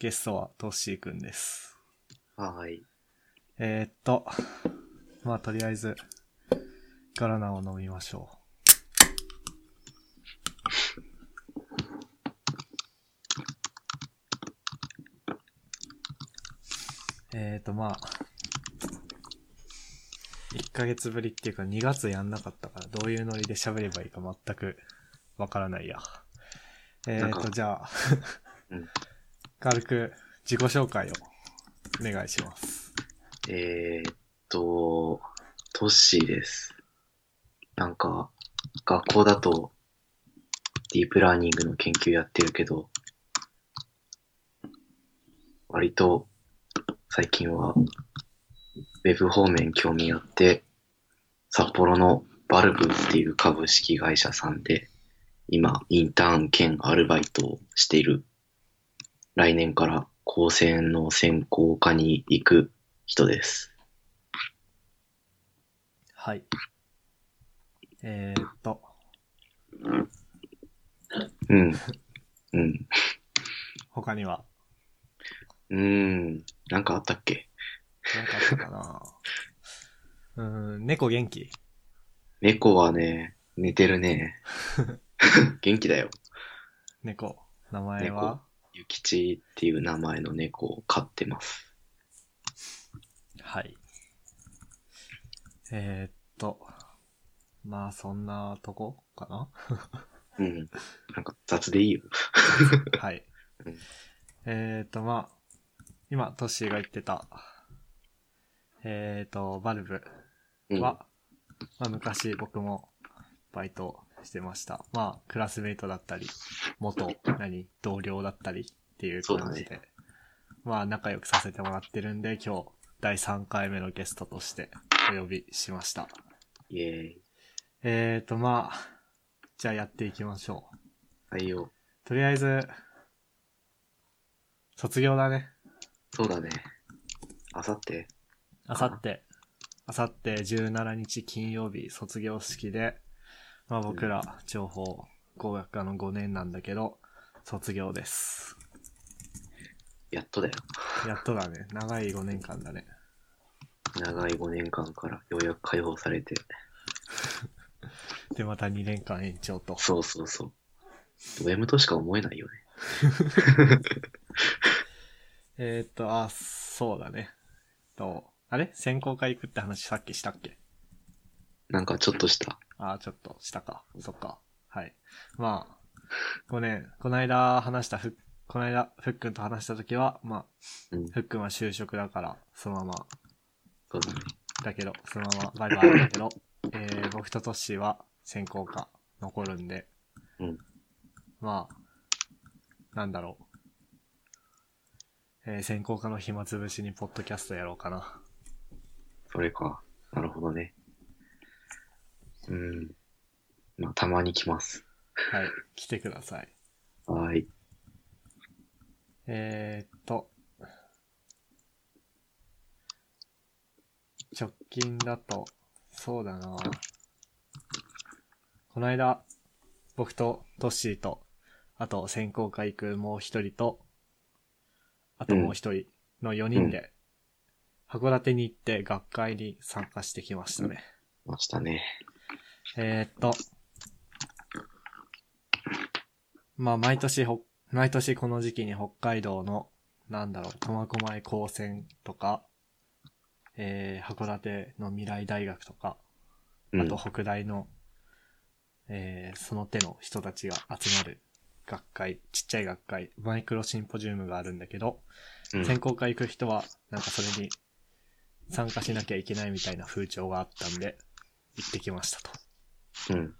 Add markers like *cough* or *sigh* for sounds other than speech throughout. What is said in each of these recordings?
ゲストはトッシーくんです。はーい。えー、っと、まあとりあえず、ガラナを飲みましょう。えー、っとまあ、1ヶ月ぶりっていうか2月やんなかったからどういうノリで喋ればいいか全くわからないや。えー、っなんかとじゃあ、うん軽く自己紹介をお願いします。えー、っと、トッシーです。なんか、学校だと、ディープラーニングの研究やってるけど、割と、最近は、ウェブ方面興味あって、札幌のバルブっていう株式会社さんで、今、インターン兼アルバイトをしている。来年から高専の専攻科に行く人です。はい。えー、っと、うん。うん。他には？うーん。なんかあったっけ？何かあったかな？*laughs* うーん、猫元気？猫はね、寝てるね。*laughs* 元気だよ。猫。名前は？ゆきちっていう名前の猫を飼ってます。はい。えー、っと、まあそんなとこかな？うん。なんか雑でいいよ。*laughs* はいうん。えー、っと、まあ、今、トッシーが言ってた、えー、っと、バルブうん。は、まあ昔僕もバイトしてました。まあクラスメイトだったり、元、何、同僚だったりっていう感じで、まあ仲良くさせてもらってるんで今日第3回目のゲストとしてお呼びしました。イェーイ。えーとまあ、じゃあやっていきましょう。はいよ。とりあえず、卒業だね。そうだね。あさって。あさって、あさって17日金曜日卒業式で、まあ僕ら情報工学科の5年なんだけど、卒業です。やっとだよ。やっとだね。長い5年間だね。長い5年間からようやく解放されて。で、また2年間延長と。そうそうそう。ド M としか思えないよね。*laughs* えーっと、あ、そうだね。と、あれ？専攻科行くって話さっきしたっけ？なんかちょっとした。あ、ちょっとしたか。そっか。はい。まあ、5年、この間話したふ、この間、ふっくんと話した時は、まあ、うん。ふっくんは就職だから、そのままそうだね。だけど、そのままバイバイだけど、*laughs* えー、僕とトッシーは専攻科残るんで、うん。まあ、なんだろう。えー、専攻科の暇つぶしにポッドキャストやろうかな。それか。なるほどね。うん。まあ、たまに来ます。はい、来てください。はーい。えー、っと、直近だと、そうだなこの間、僕とトッシーと、あと専攻科行くもう一人と、あともう一人の4人で、函館に行って学会に参加してきましたね。ましたね。えー、っと、まあ、毎年ほ、毎年この時期に北海道の、なんだろう、苫小牧高専とか、えー、函館の未来大学とか、うん。あと北大の、えー、その手の人たちが集まる学会、ちっちゃい学会、マイクロシンポジウムがあるんだけど、うん専攻科行く人は、なんかそれに参加しなきゃいけないみたいな風潮があったんで、行ってきましたと。うん。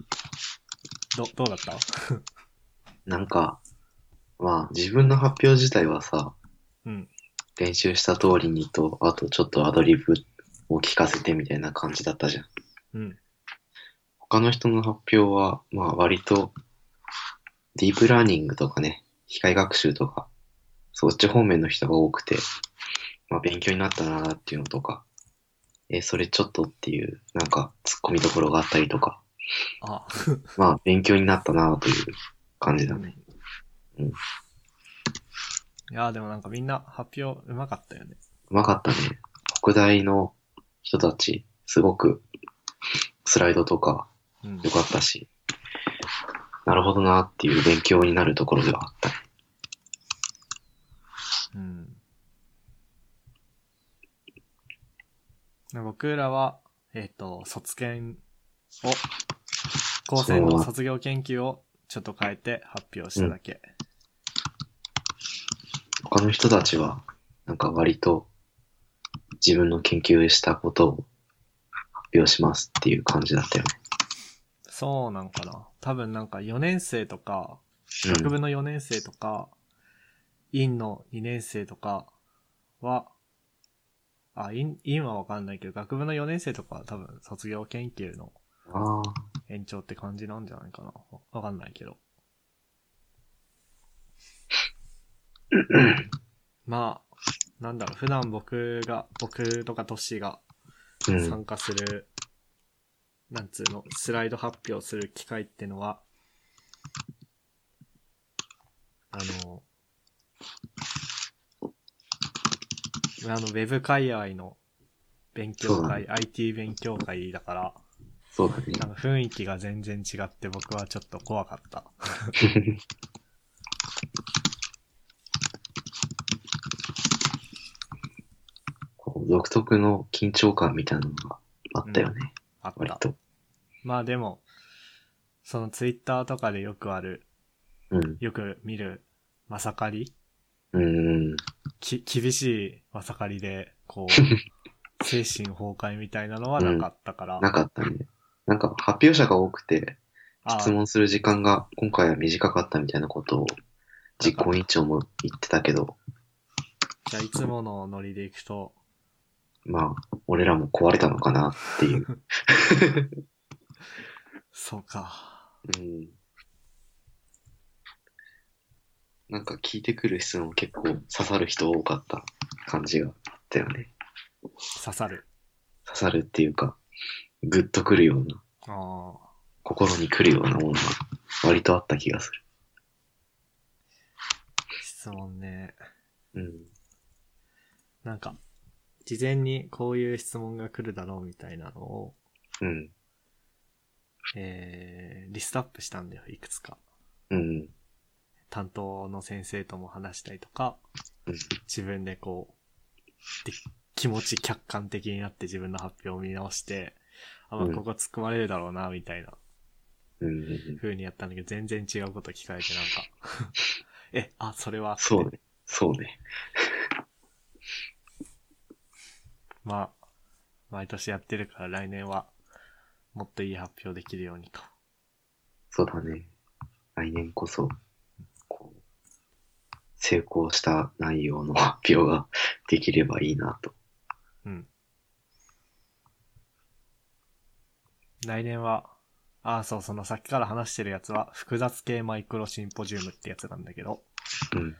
ど、どうだった？*laughs* なんか、まあ、自分の発表自体はさ、うん。練習した通りにと、あとちょっとアドリブを聞かせてみたいな感じだったじゃん。うん。他の人の発表は、まあ割と、ディープラーニングとかね、機械学習とか、そっち方面の人が多くて、まあ勉強になったなっていうのとか、え、それちょっとっていう、なんか突っ込みどころがあったりとか、あ、*laughs* まあ勉強になったなという感じだね。うん。いやーでもなんかみんな発表うまかったよね。うまかったね。北大の人たち、すごく、スライドとかうん良。かったし、なるほどなっていう勉強になるところではあったね。うん。僕らは、えっ、と、卒検を、高専の卒業研究をちょっと変えて発表しただけ。他の人たちは、なんか割と、自分の研究したことを発表しますっていう感じだったよね。そうなんかな。多分なんか4年生とか、うん学部の4年生とか、院の2年生とかは、あ、院、院はわかんないけど、学部の4年生とかは多分卒業研究のああ、延長って感じなんじゃないかな。わわかんないけど。*laughs* まあ、なんだろう、普段僕が、僕とかトッシーがうん。参加する、なんつうの、スライド発表する機会ってのは、あの、あの、ウェブ界隈の勉強会、IT 勉強会だから、そうだね。なんか雰囲気が全然違って僕はちょっと怖かった。*laughs* こう独特の緊張感みたいなのがあったよね。あった。割と。まあでも、そのツイッターとかでよくある、うん。よく見る、まさかりうん。き、厳しいまさかりで、こう、*laughs* 精神崩壊みたいなのはなかったから。なかったね。なんか発表者が多くて、あ質問する時間が今回は短かったみたいなことを実行委員長も言ってたけど、じゃあいつものノリでいくと、まあ、俺らも壊れたのかなっていう。*laughs* そうか。うん。なんか聞いてくる質問結構刺さる人多かった感じがあったよね。刺さる。刺さるっていうか、グッとくるような、ああ。心にくるようなものが割とあった気がする。質問ね。うん。なんか、事前にこういう質問が来るだろうみたいなのを、うん。えー、リストアップしたんだよ、いくつか。うん。担当の先生とも話したりとか、うん自分でこう、で気持ち客観的になって自分の発表を見直して、あ、まあ、うんここ突っ込まれるだろうな、みたいな。風にやったんだけど、全然違うこと聞かれてなんか、*laughs* え、あ、それはそうね。そうね。*laughs* まあ、毎年やってるから来年は、もっといい発表できるようにと。そうだね。来年こそ、こう、成功した内容の発表ができればいいなと。うん。来年は、あ、そう、そのさっきから話してるやつは、複雑系マイクロシンポジウムってやつなんだけど、うん。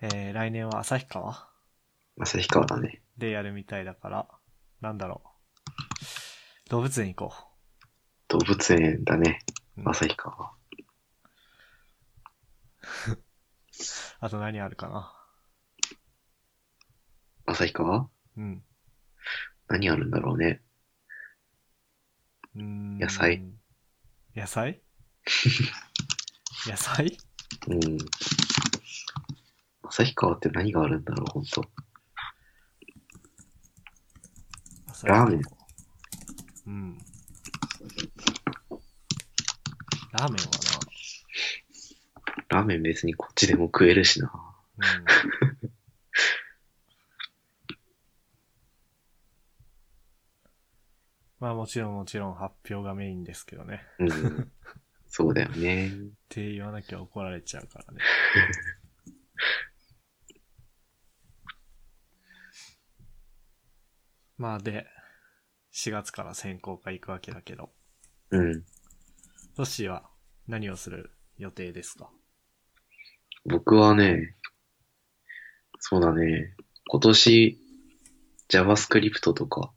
えー、来年は旭川？旭川だね。でやるみたいだから、なんだろう。動物園行こ動物園だね。う。うん旭川。*laughs* あと何あるかな？旭川？うん。何あるんだろうね。うーん野菜野菜？*laughs* 野菜？うん。旭川って何があるんだろう、ほんと。ラーメンうん。ラーメンはラーメン別にこっちでも食えるしな。な、うん。まあもちろんもちろん発表がメインですけどね。うん。*laughs* そうだよね。って言わなきゃ怒られちゃうからね。*laughs* まあで、4月から専攻科行くわけだけど、うん。トッシーは何をする予定ですか？僕はね、そうだね。今年、JavaScript とか、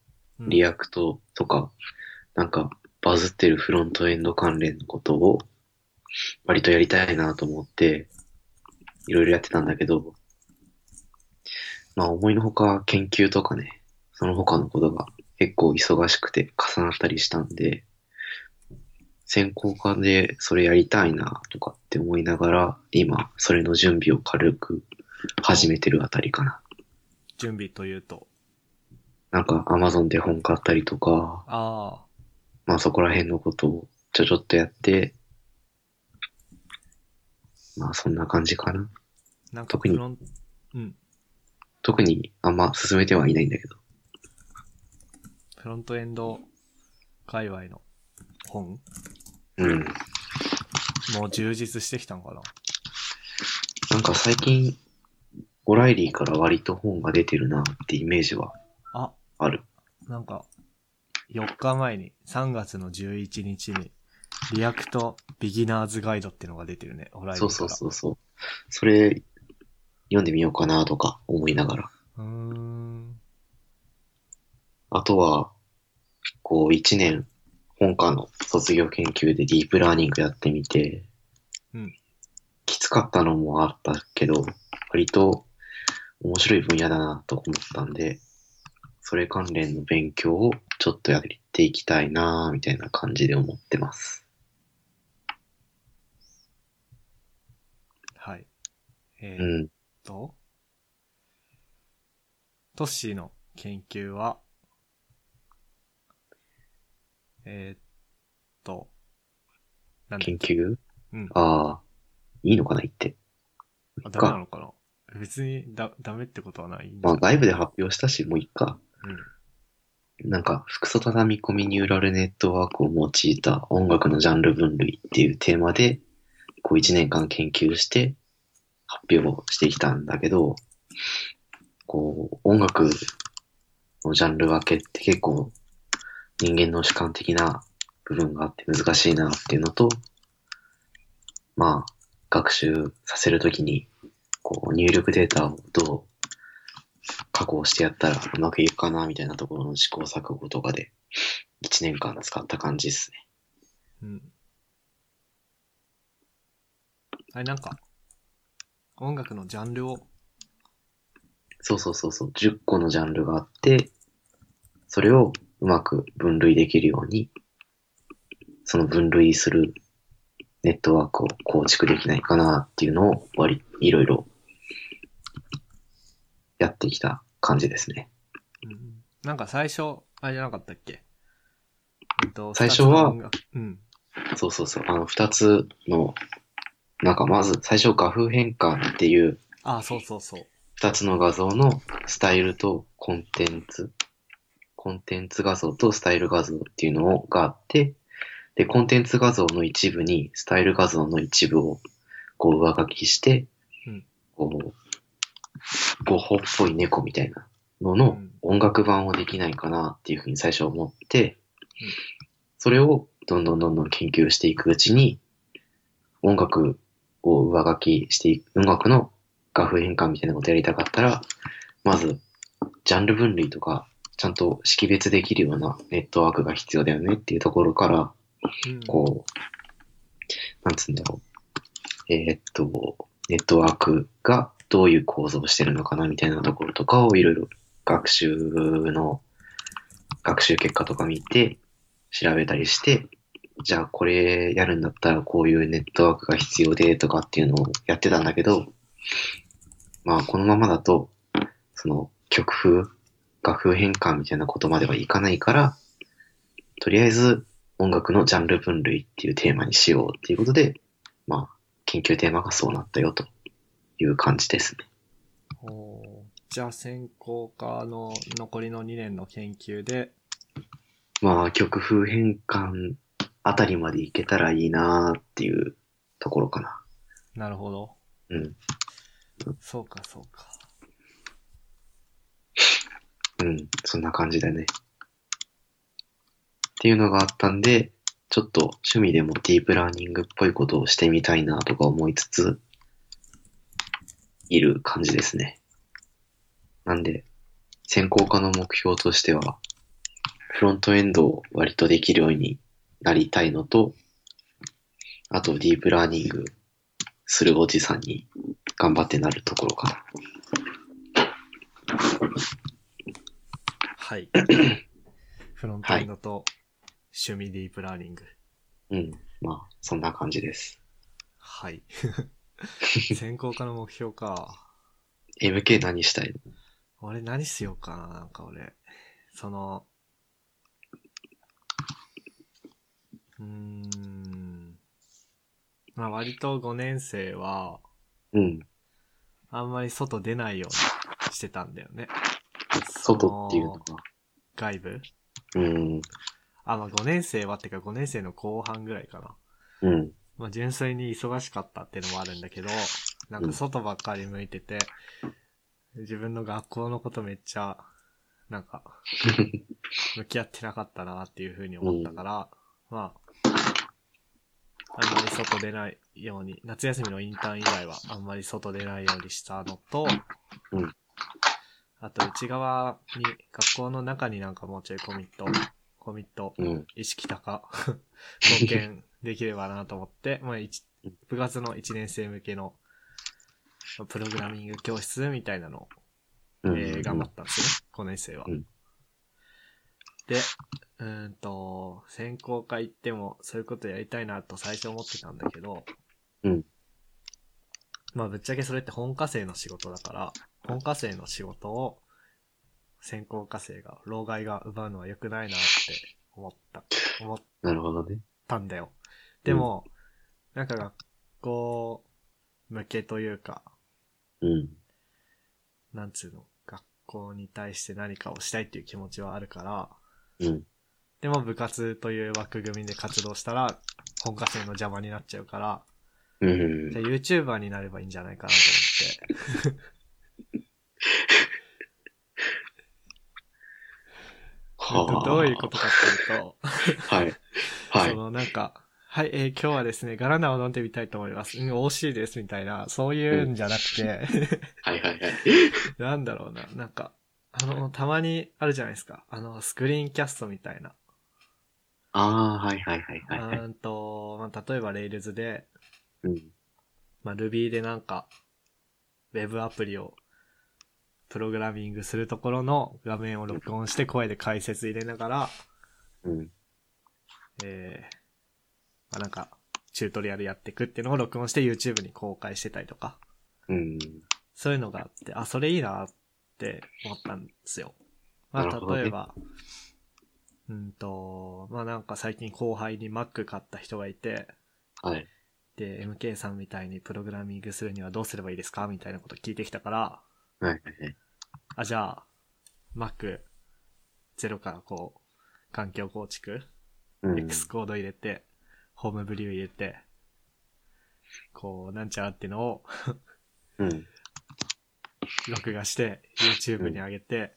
React とか、なんか、バズってるフロントエンド関連のことを、割とやりたいなと思って、いろいろやってたんだけど、まあ思いのほか研究とかね、その他のことが結構忙しくて重なったりしたんで、専攻科でそれやりたいなとかって思いながら、今それの準備を軽く始めてるあたりかな。準備というと。なんか Amazon で本買ったりとか、ああ、まあそこら辺のことをちょちょっとやって、まあそんな感じかな。なんか特にうん。特にあんま進めてはいないんだけど。フロントエンド界隈の本？うん。もう充実してきたのかな？なんか最近、オライリーから割と本が出てるなってイメージはあ、ある。なんか、4日前に、3月の11日に、React Beginner's Guide ってのが出てるね、オライリーから。そうそうそう。それ、読んでみようかなとか思いながら。うーん。あとは、こう一年、本科の卒業研究でディープラーニングやってみて、うんきつかったのもあったけど、割と面白い分野だなと思ったんで、それ関連の勉強をちょっとやっていきたいなみたいな感じで思ってます。はい。えうーっん。と、トッシーの研究は、えーっと、研究？うん。ああ、いいのかな言って。あ、ダメなのかな？別にだ、ダメってことはないまあ外部で発表したし、もういいか。うん。なんか、複素畳み込みニューラルネットワークを用いた音楽のジャンル分類っていうテーマで、こう一年間研究して発表をしてきたんだけど、こう、音楽のジャンル分けって結構人間の主観的な部分があって難しいなっていうのと、まあ、学習させるときに、こう、入力データをどう加工してやったらうまくいくかなみたいなところの試行錯誤とかで1年間使った感じですね。うん。あれ、なんか、音楽のジャンルを、そうそうそうそう。10個のジャンルがあって、それをうまく分類できるように、その分類するネットワークを構築できないかなっていうのを割り、いろいろやってきた感じですね。うん、なんか最初、あれじゃなかったっけ？えっと最初はうん。そうそうそう。あの、二つの、なんかまず最初画風変換っていうあ、そうそうそう。二つの画像のスタイルとコンテンツ、コンテンツ画像とスタイル画像っていうのがあって、で、コンテンツ画像の一部にスタイル画像の一部をこう上書きして、うんこう、ゴッホっぽい猫みたいなののうん。音楽版をできないかなっていうふうに最初思ってうん、それをどんどんどんどん研究していくうちに、音楽を上書きしていく、音楽の画風変換みたいなことやりたかったら、まず、ジャンル分類とか、ちゃんと識別できるようなネットワークが必要だよねっていうところから、うん、こう、なんつうんだろう。えーっと、ネットワークがどういう構造をしてるのかなみたいなところとかをいろいろ学習の、学習結果とか見て、調べたりして、じゃあこれやるんだったらこういうネットワークが必要でとかっていうのをやってたんだけど、まあこのままだと、その曲風、楽風変換みたいなことまではいかないから、とりあえず音楽のジャンル分類っていうテーマにしようっていうことで、まあ研究テーマがそうなったよと。いう感じですね。おーじゃあ専攻科の残りの2年の研究で、まあ曲風変換あたりまでいけたらいいなっていうところかな。なるほど。うん。そうか、そうか。うん。そんな感じだね。っていうのがあったんで、ちょっと趣味でもディープラーニングっぽいことをしてみたいなとか思いつつ、いる感じですね。なんで、専攻科の目標としては、フロントエンドを割とできるようになりたいのと、あとディープラーニングするおじさんに頑張ってなるところかな。はい。*coughs* フロントエンドと趣味ディープラーニング。うん。まあ、そんな感じです。はい。専攻科の目標か。MK 何したいの？俺何しようかな、なんか俺。その、うーん。まあ割と5年生は、うん。あんまり外出ないようにしてたんだよね。外っていうのは。外部？うん。あ、まあ5年生はってか5年生の後半ぐらいかな。うん。まあ純粋に忙しかったっていうのもあるんだけど、なんか外ばっかり向いてて、自分の学校のことめっちゃ、なんか、*laughs* 向き合ってなかったなっていうふうに思ったから、まあ、あんまり外出ないように、夏休みのインターン以外はあんまり外出ないようにしたのと、うん。あと内側に、学校の中になんかもうちょいコミット、コミット、うん。意識高、*laughs* 貢献できればなと思って、まあ、一部活の1年生向けの、まあプログラミング教室みたいなのを、うん。えー頑張ったんですよね、5年生は。うんで、うーんと、専攻科行ってもそういうことやりたいなと最初思ってたんだけど、うんまあぶっちゃけそれって本科生の仕事だから、本科生の仕事を専攻科生が、老害が奪うのは良くないなって思った、思 *laughs* っなるほどね。たんだよ。でも、なんか学校向けというか、うん。なんつうの、学校に対して何かをしたいっていう気持ちはあるから、うん。ででも部活という枠組みで活動したら、本科生の邪魔になっちゃうから、うんじゃあ YouTuber になればいいんじゃないかなと思って。*laughs* はあどういうことかっていうと、はい。はい。そのなんか、はい、えー今日はですね、ガラナを飲んでみたいと思います。うん、美味しいです、みたいな、そういうんじゃなくて、はいはいはい。*laughs* なんだろうな、なんか、あの、たまにあるじゃないですか。あの、スクリーンキャストみたいな。ああ、はいはいはいはいはい。うーんと、まあ、例えば Rails で、うん。まあ、Ruby でなんか、ウェブアプリをプログラミングするところの画面を録音して声で解説入れながら、うん。えー、まあ、なんか、チュートリアルやっていくっていうのを録音して YouTube に公開してたりとか、うん。そういうのがあって、あ、それいいなって思ったんですよ。まあ、例えば、うんと、まあなんか最近後輩に Mac 買った人がいて、はい。で、MK さんみたいにプログラミングするにはどうすればいいですか？みたいなこと聞いてきたから、はいはいはい。あ、じゃあ、Mac ゼロからこう、環境構築、うん。X コード入れて、ホームブリュー入れて、こう、なんちゃらってのをうん。録画して、YouTube に上げて、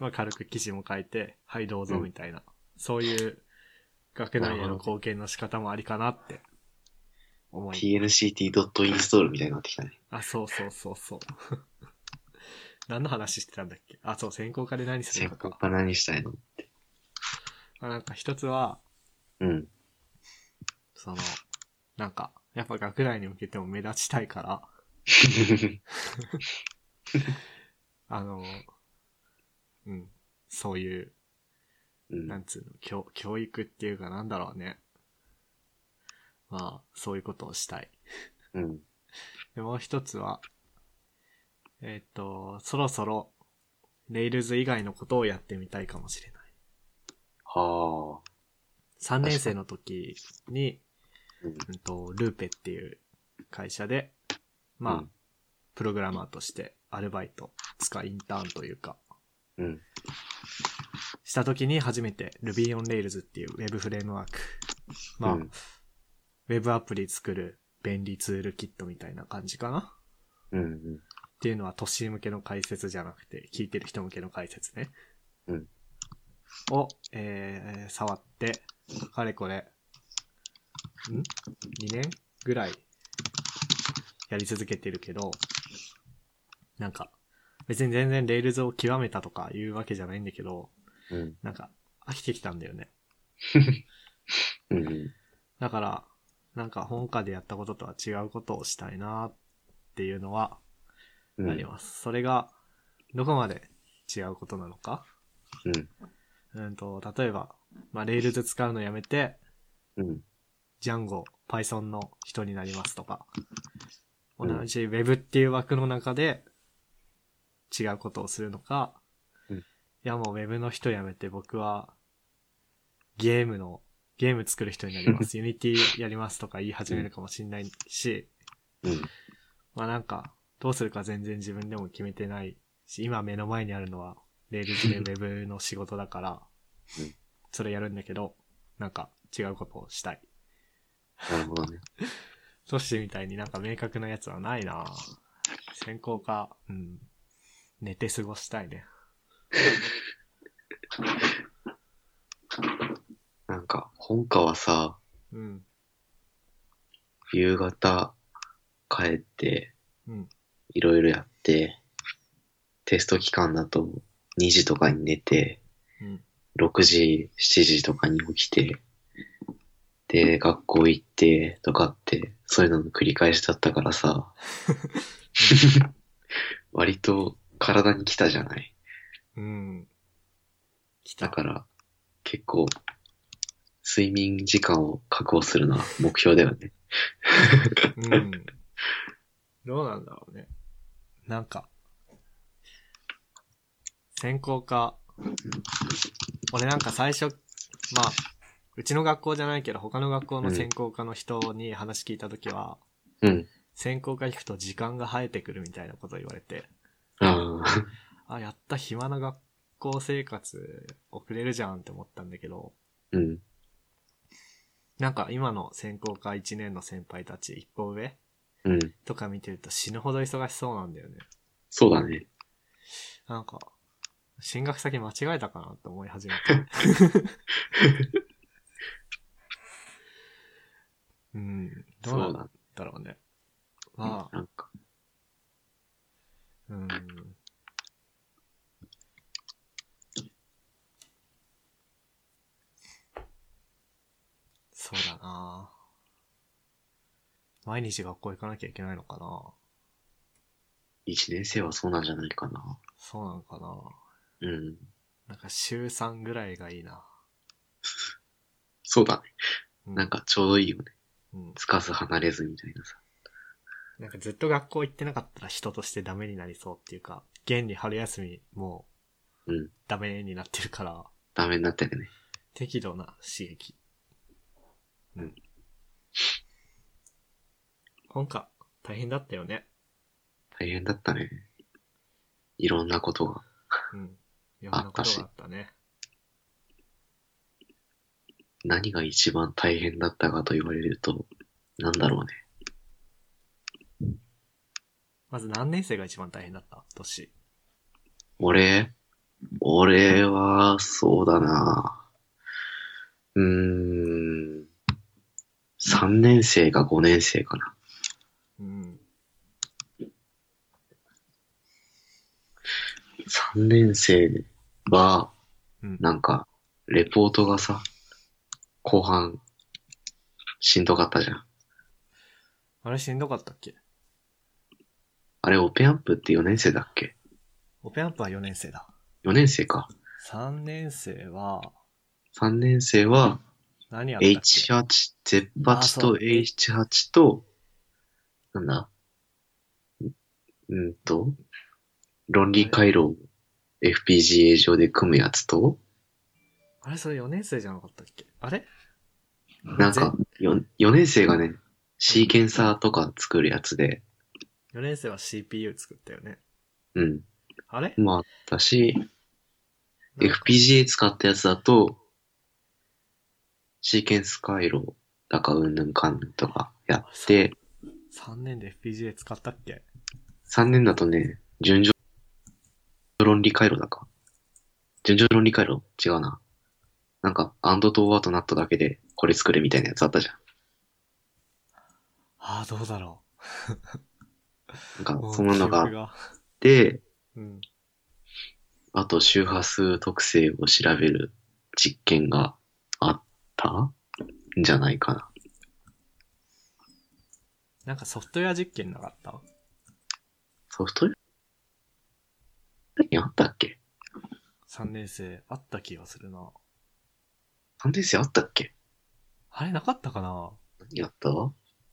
まあ軽く記事も書いて、はいどうぞみたいな、そういう学内への貢献の仕方もありかなって思い。tnct.install みたいになってきたね。あ、そうそうそうそう。*laughs* 何の話してたんだっけ？あ、そう、専攻科で何する専のか。攻か何したいのあなんか一つは、うん。その、なんか、やっぱ学内に向けても目立ちたいから、*laughs* あの、うん、そういう、うんなんつうの、教、教育っていうかなんだろうね。まあ、そういうことをしたい。うん。で、もう一つは、えっ、と、そろそろ、レイルズ以外のことをやってみたいかもしれない。はあ。3年生の時に、うん。うんと、ルーペっていう会社で、まあ、うんプログラマーとしてアルバイト、つかインターンというか、うん。した時に初めて Ruby on Rails っていうウェブフレームワーク。まあ、うんウェブアプリ作る便利ツールキットみたいな感じかな？うん。っていうのはトッシー向けの解説じゃなくて、聞いてる人向けの解説ね。うん。を、えー、触って、かれこれ、ん ?2 年ぐらいやり続けてるけど、なんか、別に全然 Rails を極めたとかいうわけじゃないんだけど、うん。なんか、飽きてきたんだよね。*laughs* うん。だから、なんか本科でやったこととは違うことをしたいなっていうのはうん。あります。それが、どこまで違うことなのか？うん。うんと、例えば、まあ、Rails 使うのやめて、うん。Django、Python の人になりますとか、同うん。じ Web っていう枠の中で違うことをするのか、うん。いやもう Web の人辞めて僕はゲームの、ゲーム作る人になります。*laughs* Unity やりますとか言い始めるかもしんないし、うん。まあなんか、どうするか全然自分でも決めてないし、今目の前にあるのは Rails で Web の仕事だから。うん、それやるんだけど、なんか違うことをしたい。なるほどね。*laughs* トシみたいになんか明確なやつはないな専攻か、うん。寝て過ごしたいね。*laughs* なんか、本科はさ、うん。夕方帰って、うん。いろいろやって、テスト期間だと2時とかに寝て、うん。6時、7時とかに起きて、で、学校行って、とかって、そういうのの繰り返しだったからさ、*laughs* 割と体に来たじゃないうん。来た。だから、結構、睡眠時間を確保するのは目標だよね。うん。どうなんだろうね。なんか、専攻科、俺なんか最初、まあ、うちの学校じゃないけど他の学校の専攻科の人に話聞いたときは、うん。専攻科行くと時間が生えてくるみたいなこと言われて、ああ、*laughs* あ、やった暇な学校生活送れるじゃんって思ったんだけど、うん。なんか今の専攻科1年の先輩たち一歩上うん。とか見てると死ぬほど忙しそうなんだよね。そうだね。なんか、進学先間違えたかなって思い始めて。*laughs* うん、どうそなんだ。だろうね。まあ、なんか、うん。そうだな毎日学校行かなきゃいけないのかな一年生はそうなんじゃないかな。そうなのかなうん。なんか週3ぐらいがいいな。*laughs* そうだね。うなん、かちょうどいいよね。うん。つかず離れずみたいなさ。なんかずっと学校行ってなかったら人としてダメになりそうっていうか、現に春休みもうん。うダメになってるから、ダメになってるね。適度な刺激。うん。本科、大変だったよね。大変だったね。いろんなことが。うん。いろんなことがあったね。何が一番大変だったかと言われると、なんだろうね。まず何年生が一番大変だった？年。俺？俺は、そうだな。うーん。3年生か5年生かな。うん。3年生は、うん。なんか、レポートがさ、後半、しんどかったじゃん。あれしんどかったっけ？あれ、オペアンプって4年生だっけ？オペアンプは4年生だ。?4 年生か。3年生は、3年生は、何やったっけ？H8、Z8 とあそう H8 と、なんだ？んうんと、論理回路を FPGA 上で組むやつと、あれそれ4年生じゃなかったっけ？あれ？なんか 4, 4年生がね、シーケンサーとか作るやつで、4年生は CPU 作ったよね。うん。あれ？もあったし、FPGA 使ったやつだと、シーケンス回路だかうんぬんかんぬんとかやって、3年で FPGA 使ったっけ？3年だとね、順序論理回路だか。順序論理回路？違うな。なんか、アンドとワーとナットだけでこれ作れみたいなやつあったじゃん。ああ、どうだろなんう。*laughs* か、そんなのがあって、うん。あと周波数特性を調べる実験があった？んじゃないかな。なんかソフトウェア実験なかった？ソフトウェアにあったっけ？3年生あった気がするな。3年生あったっけ？あれなかったかな？何やった？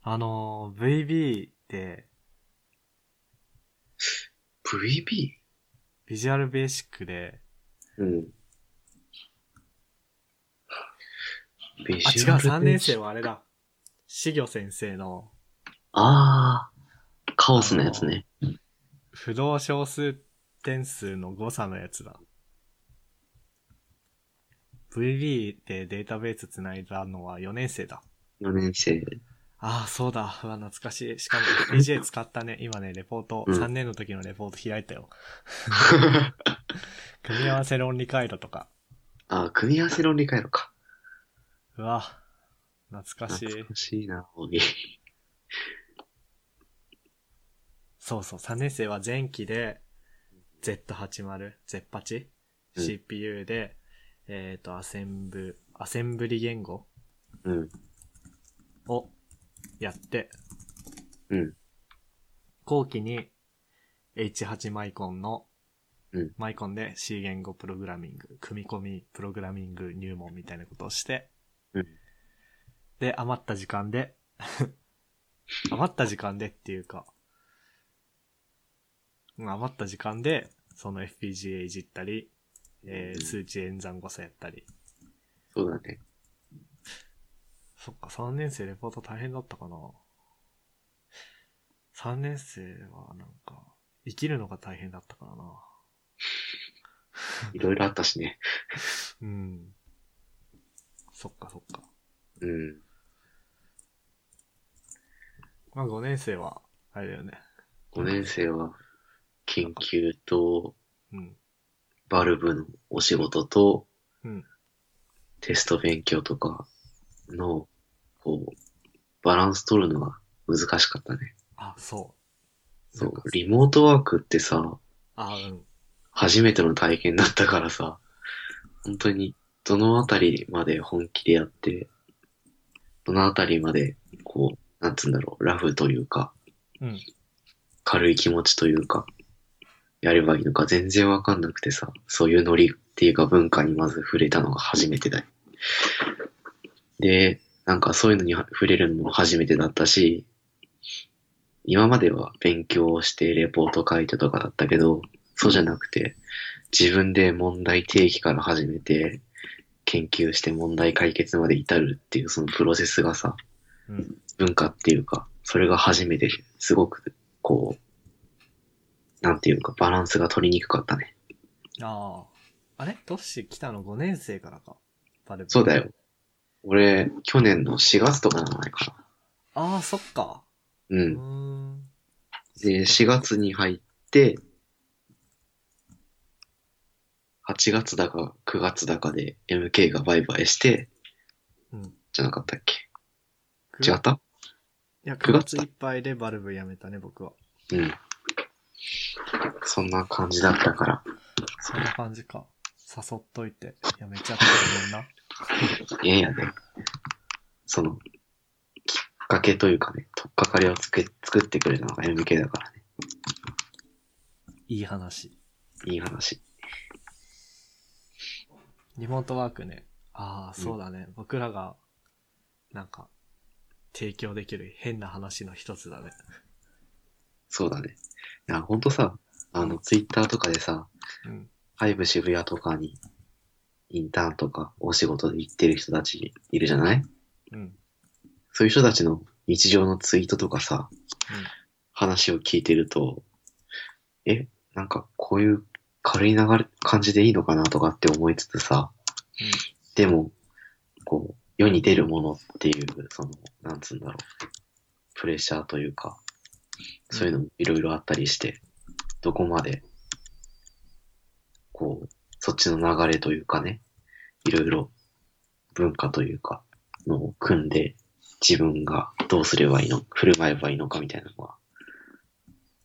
あの、VB で、?VB? ビジュアルベーシックで、うん。ビあ、違う、ジュアル3年生はあれだ。しぎょ先生のあー、カオスのやつね。不動小数点数の誤差のやつだ。VB でデータベース繋いだのは4年生だ。4年生。ああ、そうだ。うわ、懐かしい。しかも FPGA 使ったね。今ね、レポート、うん3年の時のレポート開いたよ。*laughs* 組み合わせ論理回路とか。あー、組み合わせ論理回路か。うわ、懐かしい。懐かしいな、おい。そうそう、3年生は前期で Z80、Z8、うん CPU で、えっ、と、アセンブ、アセンブリ言語？うん。をやって、うん。後期に H8 マイコンの、うんマイコンで C 言語プログラミング、組み込みプログラミング入門みたいなことをして、うん。で、余った時間で、*laughs* 余った時間でっていうか、うん余った時間で、その FPGA いじったり、えーうん数値演算誤差やったり。そうだね。そっか、3年生レポート大変だったかな。3年生はなんか、生きるのが大変だったからな。*laughs* いろいろあったしね。うん。そっかそっか。うん。まあ5年生は、あれだよね。5年生は、研究と、うん。バルブのお仕事と、うん。テスト勉強とかの、こう、バランス取るのが難しかったね。あ、そう。そう、リモートワークってさ、あ、うん。初めての体験だったからさ、本当に、どのあたりまで本気でやって、どのあたりまで、こう、なんつうんだろう、ラフというか、うん。軽い気持ちというか、やればいいのか全然わかんなくてさ、そういうノリっていうか文化にまず触れたのが初めてだよ。で、なんかそういうのに触れるのも初めてだったし、今までは勉強をしてレポート書いてとかだったけど、そうじゃなくて、自分で問題提起から始めて、研究して問題解決まで至るっていうそのプロセスがさ、うん。文化っていうか、それが初めてすごく、こう、なんていうか、バランスが取りにくかったね。ああ。あれ？トッシー来たの5年生からか。バルブ。そうだよ。俺、去年の4月とかじゃないかな。ああ、そっか。う。うん。で、4月に入って、8月だか9月だかで MK がバイバイして、うん。じゃなかったっけ？く違った？いや、9 9月月いっぱいでバルブ辞めたね、僕は。うん。そんな感じだったから。そんな感じか。誘っといて、辞めちゃったごめんな。*laughs* いやいやね。その、きっかけというかね、とっかかりをつけ作ってくれたのが MK だからね。いい話。いい話。リモートワークね。ああ、そうだね。僕らが、なんか、提供できる変な話の一つだね。そうだね。いや、ほんとさ、あの、ツイッターとかでさ、うん。ハイブ渋谷とかに、インターンとかお仕事で行ってる人たちいるじゃない？うん。そういう人たちの日常のツイートとかさ、話を聞いてると、え、なんかこういう軽い流れ、感じでいいのかなとかって思いつつさ、でも、こう、世に出るものっていう、その、なんつうんだろう、プレッシャーというか、そういうのもいろいろあったりして、どこまで、こう、そっちの流れというかね、いろいろ文化というか、のを組んで、自分がどうすればいいの、振る舞えばいいのかみたいなのは、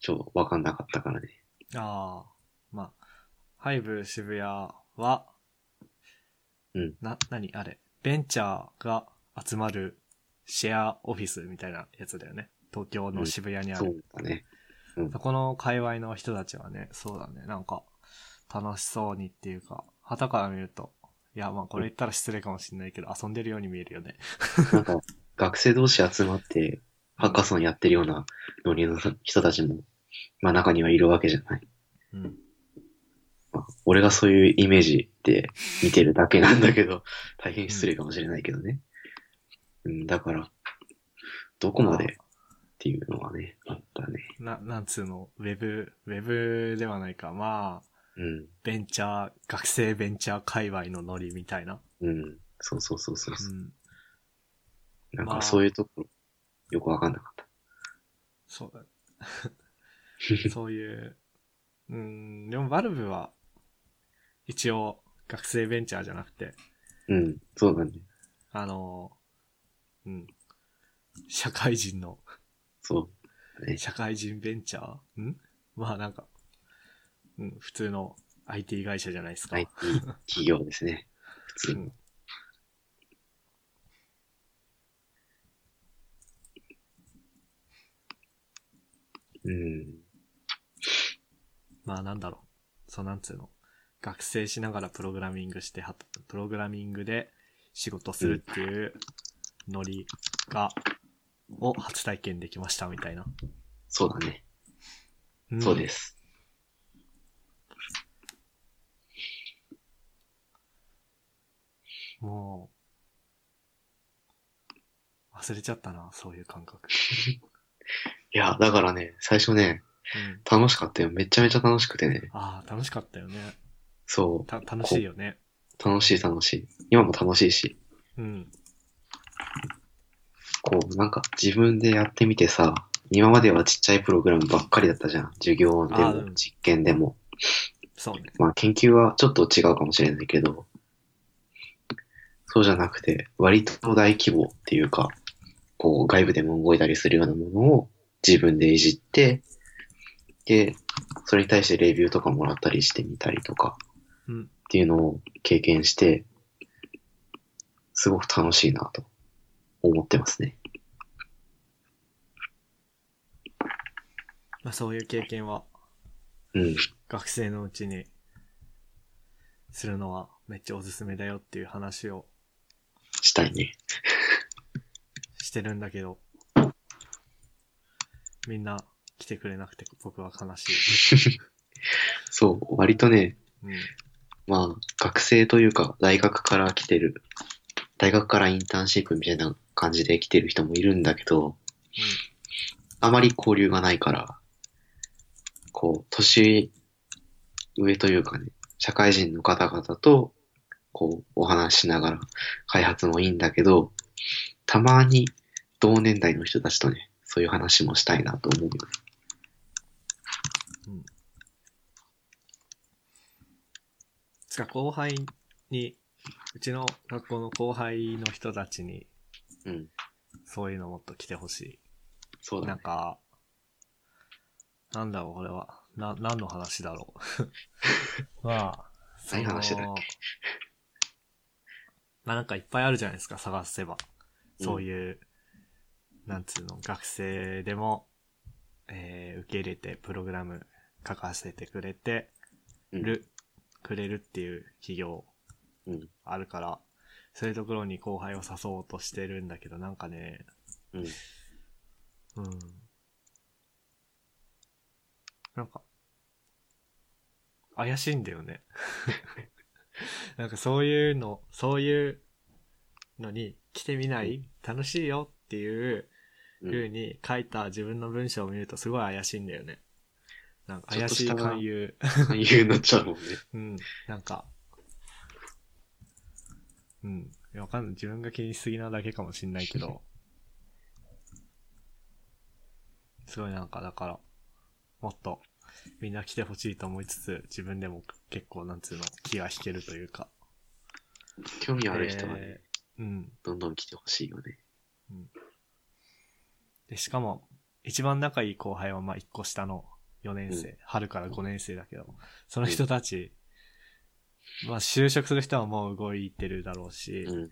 ちょっとわかんなかったからね。うん。ああ。まあ、ハイブ渋谷は、うん。な、なにあれ。ベンチャーが集まるシェアオフィスみたいなやつだよね。東京の渋谷にある。そうだね。そこの界隈の人たちはね、そうだね、なんか、楽しそうにっていうか、旗から見ると、いや、まあこれ言ったら失礼かもしれないけど、遊んでるように見えるよね。なんか、学生同士集まって、ハッカソンやってるようなノリの人たちも、まあ中にはいるわけじゃない。うん。まあ、俺がそういうイメージで見てるだけなんだけど、大変失礼かもしれないけどね。うん、だから、どこまでっていうのはね、あったね。な、なんつうの、ウェブ、ウェブではないか。まあ、うん、ベンチャー、学生ベンチャー界隈のノリみたいな。うん、そうそうそうそうう。ん。なんまあかそういうところ、よくわかんなかった。そうだ。*laughs* そういう、うん、でもバルブは、一応、学生ベンチャーじゃなくて、うん、そうだね。あの、うん、社会人の、そう。ね、社会人ベンチャー？ん？まあなんか、うん、普通の IT 会社じゃないですか。IT 企業ですね。普通の。うんうん。まあなんだろう。そうなんつうの。学生しながらプログラミングしては、プログラミングで仕事するっていうノリが、を初体験できましたみたいな。そうだね。んそうです。もう、忘れちゃったな、そういう感覚。*laughs* いや、だからね、最初ね、うん。楽しかったよ。めちゃめちゃ楽しくてね。ああ、楽しかったよね。そた、楽しいよね。う。楽しい楽しい。今も楽しいし。うん。こう、なんか自分でやってみてさ、今まではちっちゃいプログラムばっかりだったじゃん。授業でも実験でも。そうね。まあ研究はちょっと違うかもしれないけど、そうじゃなくて、割と大規模っていうか、こう外部でも動いたりするようなものを自分でいじって、で、それに対してレビューとかもらったりしてみたりとかうん。っていうのを経験して、すごく楽しいなと思ってますね。まあそういう経験はうん。学生のうちにするのはめっちゃおすすめだよっていう話をしたいね。してるんだけど、みんな来てくれなくて僕は悲しい。*laughs* そう、割とね、うん。まあ、学生というか、大学から来てる、大学からインターンシップみたいな感じで来てる人もいるんだけど、あまり交流がないから、こう、年上というかね、社会人の方々と、こう、お話しながら開発もいいんだけど、たまに同年代の人たちとね、そういう話もしたいなと思うよね。うん。うん。つか後輩に、うちの学校の後輩の人たちにうん。そういうのもっと来てほしい。そうだね。なんか、なんだろう、これは。な、何の話だろう。*laughs* まあ、何話だっけ？まあなんかいっぱいあるじゃないですか、探せば。そういう、なんつうの、学生でも、えー、受け入れて、プログラム書かせてくれてうんる、くれるっていう企業うん。あるから、そういうところに後輩を誘おうとしてるんだけど、なんかね、うん。うん。なんか、怪しいんだよね。*laughs* なんかそういうの、そういうのに来てみない？楽しいよ？っていううん風に書いた自分の文章を見るとすごい怪しいんだよね。なんか怪しいとした勧誘。言うなっちゃうもんね。うん。なんか、うん。わかんない。自分が気にしすぎなだけかもしんないけど、*laughs* すごいなんか、だから、もっと、みんな来てほしいと思いつつ、自分でも結構、なんつうの、気が引けるというか。興味ある人はね、えーうん。どんどん来てほしいよね。で、しかも、一番仲いい後輩は、まあ、一個下の4年生、うん春から5年生だけど、その人たち、まあ、就職する人はもう動いてるだろうし、うん。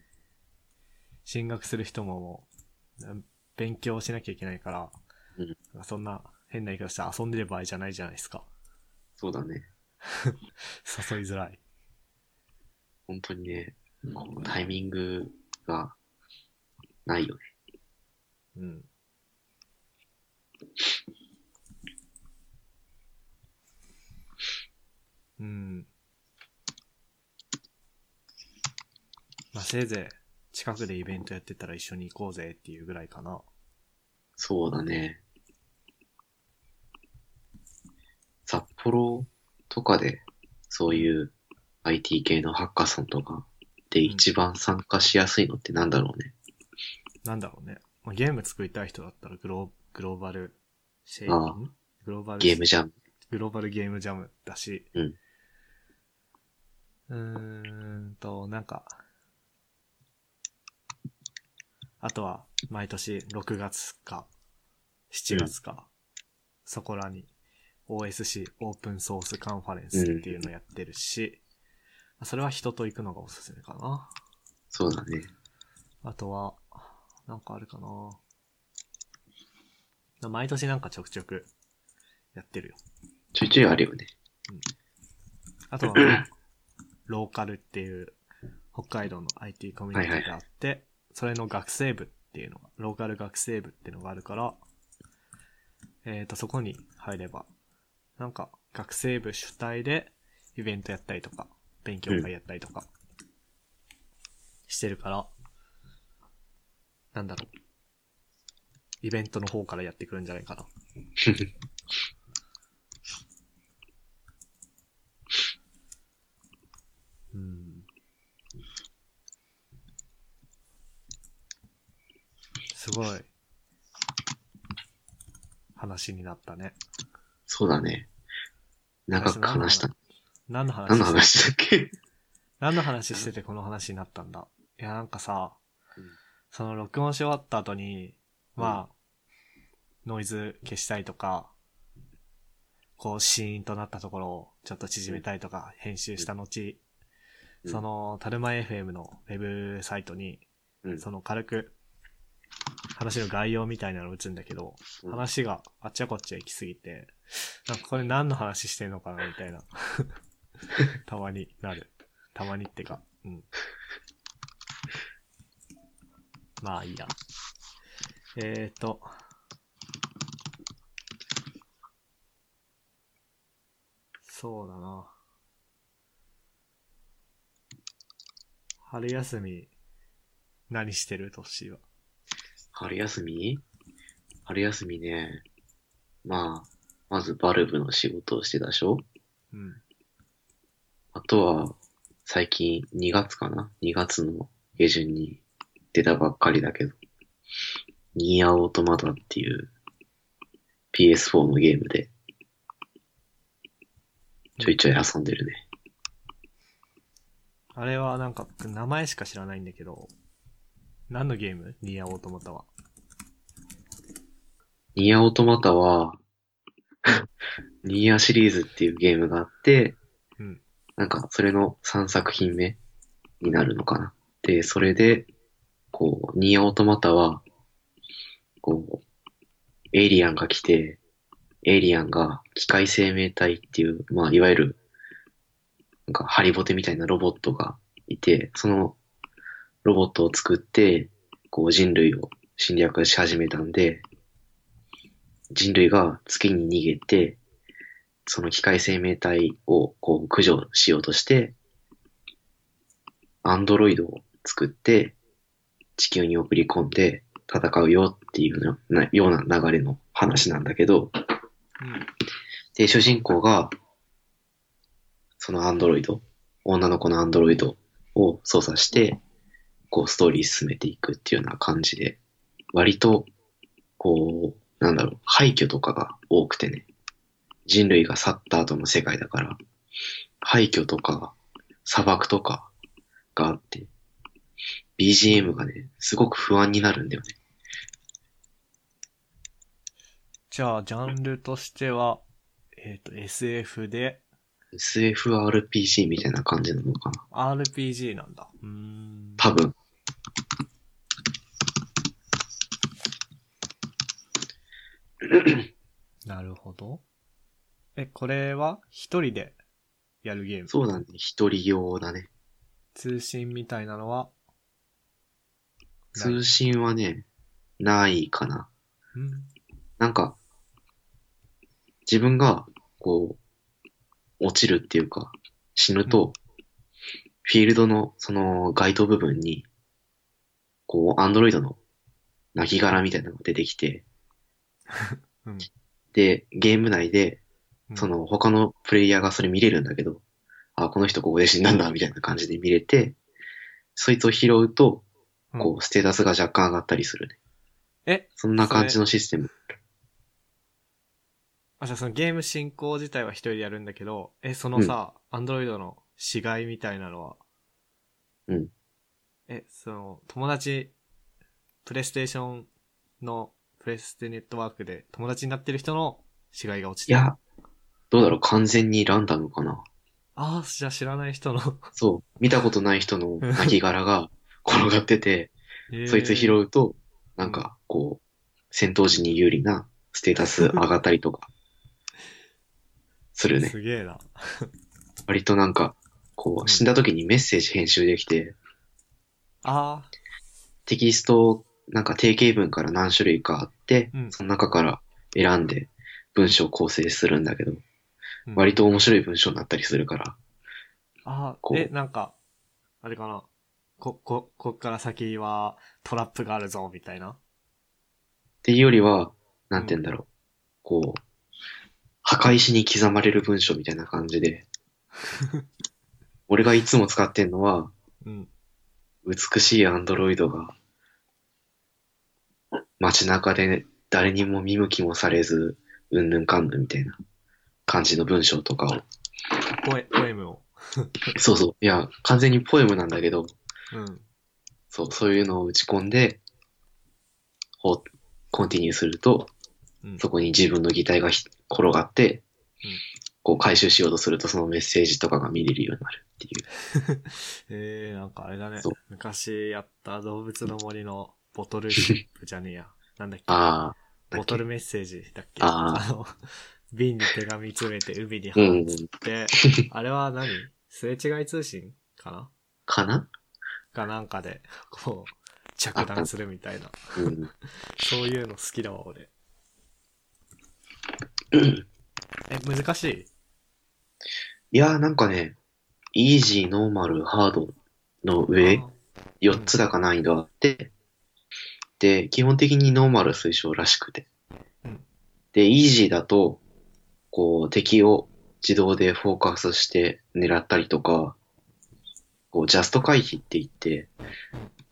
進学する人ももう、うん勉強しなきゃいけないから、うんそんな変な言い方して遊んでる場合じゃないじゃないですか。そうだね。*laughs* 誘いづらい。本当にね、こうタイミングがないよね。うん。うん。まあ、せいぜい近くでイベントやってたら一緒に行こうぜっていうぐらいかな。そうだね。札幌とかで、そういう IT 系のハッカソンとかで一番参加しやすいのってなんだろうね。なんだろうね。まあ、ゲーム作りたい人だったらグローグローバルシェイああんグローバルゲームジャム。グローバルゲームジャムだし。うん。うーんと、なんか、あとは、毎年6月か、7月か、そこらに OSC オープンソースカンファレンスっていうのやってるし、それは人と行くのがおすすめかな。そうだね。あとは、なんかあるかな。毎年なんかちょくちょくやってるよ。ちょいちょいあるよね。あとは、*laughs* ローカルっていう北海道の IT コミュニティがあって、それの学生部っていうのが、ローカル学生部っていうのがあるから、えっ、と、そこに入れば、なんか学生部主体でイベントやったりとか、勉強会やったりとか、してるから、なんだろう。イベントの方からやってくるんじゃないかな。*laughs* うん。すごい、話になったね。そうだね。長く話した。何の話？何の話だっけ？何の話しててこの話になったんだ？いや、なんかさ、うん。その録音し終わった後に、まあ、ノイズ消したりとか、こうシーンとなったところをちょっと縮めたりとか、編集した後、うん。その、タルマ FM のウェブサイトに、うん。その軽く、話の概要みたいなの打つんだけど、うん話があっちゃこっちゃ行きすぎて、なんかこれ何の話してんのかなみたいな。*laughs* たまになる。たまにってか、うん。まあいいや。えーと。そうだな。春休み、何してる？トッシーは。春休み？春休みね。まあ、まずバルブの仕事をしてたでしょ？うん。あとは、最近2月かな ?2 月の下旬に出たばっかりだけど、ニーアオートマタっていう PS4 のゲームでちょいちょい遊んでるね。あれはなんか、名前しか知らないんだけど、何のゲーム？ニアオートマタは。ニーアオートマタは、ニーアシリーズっていうゲームがあって、うん。なんか、それの3作品目になるのかな。で、それで、こう、ニーアオートマタは、こう、エイリアンが来て、エイリアンが機械生命体っていう、まあ、いわゆる、なんか、ハリボテみたいなロボットがいて、そのロボットを作って、こう、人類を侵略し始めたんで、人類が月に逃げて、その機械生命体をこう駆除しようとして、アンドロイドを作って地球に送り込んで戦うよっていうようなような流れの話なんだけど、うん。で、主人公が、そのアンドロイド、女の子のアンドロイドを操作して、こうストーリー進めていくっていうような感じで、割と、こう、なんだろう、廃墟とかが多くてね、人類が去った後の世界だから、廃墟とか砂漠とかがあって、BGM がね、すごく不安になるんだよね。じゃあ、ジャンルとしては、えっ、と、SF で SFRPG みたいな感じなのかな。RPG なんだ。うーん。多分。*coughs* なるほど。え、これは一人でやるゲーム？そうだね。一人用だね。通信みたいなのは、通信はね、ないかな。うん。なんか、自分が、こう、落ちるっていうか、死ぬと、フィールドの、その、該当部分に、こう、アンドロイドの、亡骸みたいなのが出てきて、*laughs* うん。で、ゲーム内で、うんそ、の、他のプレイヤーがそれ見れるんだけど、あ、この人ここで死んだんだ、みたいな感じで見れて、そいつを拾うと、うんこう、ステータスが若干上がったりするね。え、そんな感じのシステム。あ、じゃあそのゲーム進行自体は一人でやるんだけど、え、そのさ、アンドロイドの死骸みたいなのは、うん。え、その、友達、プレイステーションの、プレステネットワークで友達になってる人の死骸が落ちてる。いや、どうだろう、完全にランダムかな。ああ、じゃあ知らない人の、*laughs* そう、見たことない人の亡骸が *laughs* 転がってて、そいつ拾う。うと、なんか、こう、戦闘時に有利なステータス上がったりとか、するね。すげえな。割となんか、こう、死んだ時にメッセージ編集できて、あテキスト、なんか定型文から何種類かあって、うんその中から選んで文章を構成するんだけど、あ、うん割と面白い文章になったりするから、ああ、こうえ、なんか、あれかな？こ、こ、こっから先はトラップがあるぞ、みたいな？っていうよりは、なんて言うんだろう。こう、墓石に刻まれる文章みたいな感じで、*laughs* 俺がいつも使ってんのは、うん。美しいアンドロイドが、街中で誰にも見向きもされず、うんぬんかんぬんみたいな感じの文章とかを。ポエ、ポエムを。そうそう。いや、完全にポエムなんだけど、うん。そう、そういうのを打ち込んで、こう、コンティニューすると、うん。そこに自分の擬態がひ転がって、うんこう回収しようとするとそのメッセージとかが見れるようになるっていう。*laughs* えー、なんかあれだね。昔やった動物の森のボトルシップじゃねえや。*laughs* なんだっけ？ああ。ボトルメッセージだっけ？あーの、瓶に手紙詰めて海に放うん。って、あれは何？すれ違い通信かな？かな？かなんかで、こう、着弾するみたいな。うん。*laughs* そういうの好きだわ、俺。え、難しい？いやーなんかね、イージー、ノーマル、ハードの上、4つだか難易度あって、で、基本的にノーマル推奨らしくてうん。で、イージーだと、こう、敵を自動でフォーカスして狙ったりとか、こう、ジャスト回避って言って、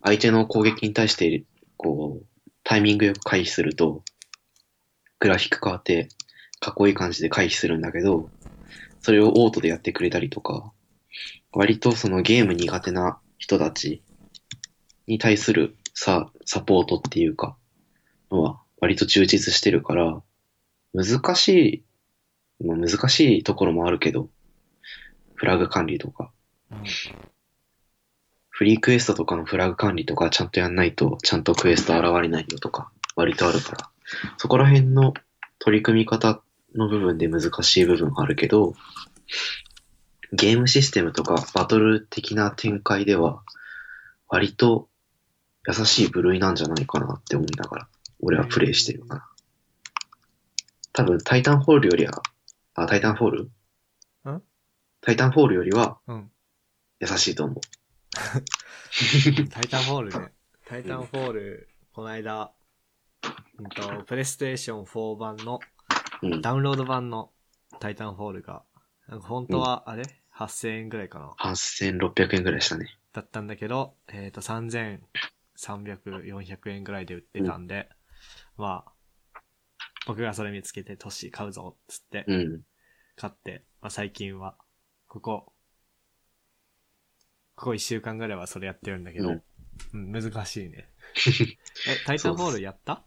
相手の攻撃に対して、こう、タイミングよく回避すると、グラフィック変わって、かっこいい感じで回避するんだけど、それをオートでやってくれたりとか、割とそのゲーム苦手な人たちに対するさ、サポートっていうか、のは割と充実してるから、難しい、ま難しいところもあるけど、フラグ管理とか、フリークエストとかのフラグ管理とかちゃんとやんないと、ちゃんとクエスト現れないよとか、割とあるから、そこら辺の取り組み方の部分で難しい部分があるけど、ゲームシステムとかバトル的な展開では、割と優しい部類なんじゃないかなって思いながら、俺はプレイしてるかな。多分、タイタンフォールよりは、あ、タイタンフォール？ん？タイタンフォールよりはうん。優しいと思う。*laughs* タイタンフォールね。タイタンフォール、この間、うんと、プレイステーション4版の、うん。ダウンロード版のタイタンフォールが、なんか本当は、あれ ?8000 円ぐらいかな8600円ぐらいしたね。だったんだけど、えっ、と、3300、400円ぐらいで売ってたんで、まあ、僕がそれ見つけて、トッシー買うぞ、つって、うん。買って、まあ最近は、ここ、ここ一週間ぐらいはそれやってるんだけど、ううんん、難しいね。*laughs* え、タイタンフォールやった？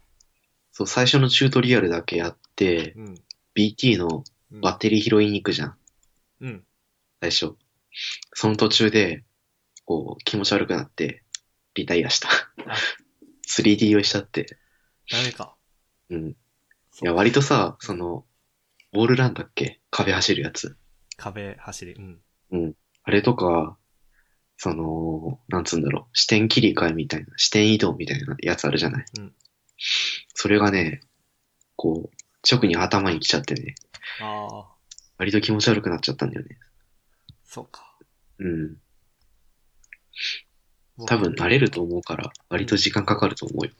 そう、最初のチュートリアルだけやって、うん。BT のうんバッテリー拾いに行くじゃん。うん。最初。その途中で、こう、気持ち悪くなって、リタイアした。3D 用意しちゃって。ダメか。うん。いや、割とさ、その、ウォールランだっけ？壁走るやつ。壁走り。うん。うん。あれとか、その、なんつうんだろう、視点切り替えみたいな、視点移動みたいなやつあるじゃない？うんそれがね、こう、直に頭に来ちゃってね、ああ、割と気持ち悪くなっちゃったんだよね。そうか。うん。多分慣れると思うから、割と時間かかると思うよ。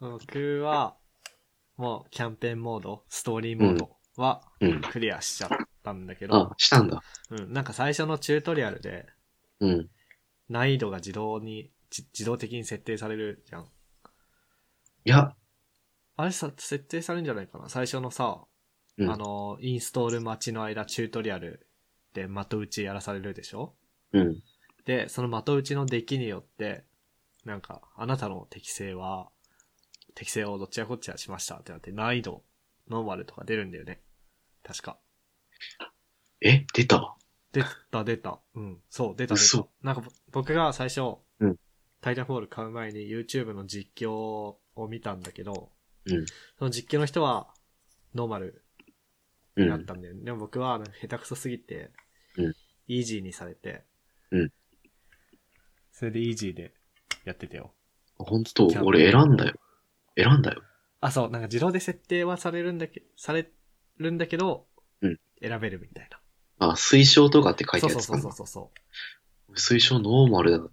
*laughs* 僕は、もうキャンペーンモード、ストーリーモードはうん。クリアしちゃったんだけど、あ、したんだ。うん、なんか最初のチュートリアルでうん。難易度が自動に、じ自動的に設定されるじゃん。いや、あれさ、設定されるんじゃないかな？最初のさ、うんあの、インストール待ちの間、チュートリアルで的打ちやらされるでしょ？うん。で、その的打ちの出来によって、なんか、あなたの適性は、適性をどっちやこっちやしましたってなって、難易度、ノーマルとか出るんだよね。確か。え、出た？出た、出た。うん。そう、出た、出た嘘。なんかぼ、僕が最初、うんタイタンフォール買う前に YouTube の実況を見たんだけど、うん。その実況の人は、ノーマルうん。になったんだよね。でも僕は、下手くそすぎて、うんイージーにされて、うんそれでイージーでやってたよ。ほんと俺選んだよ。選んだよ。あ、そう、なんか自動で設定はされるんだけ、されるんだけど、うん選べるみたいな。あ、推奨とかって書いてそうそうあるやつかなそうそうそう。推奨ノーマルだっ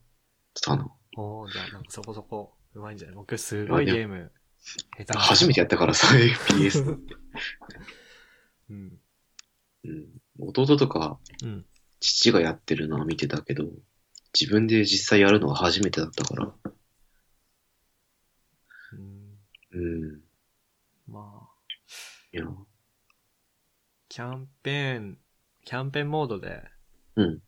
たな。おー、じゃあなんかそこそこうまいんじゃない？僕すごいゲーム初めてやったからさ、FPS って。*laughs* うん。うん。弟とか、うん。父がやってるのは見てたけど、自分で実際やるのは初めてだったから。うん。うん。まあ、いや、キャンペーン、キャンペーンモードで、うん。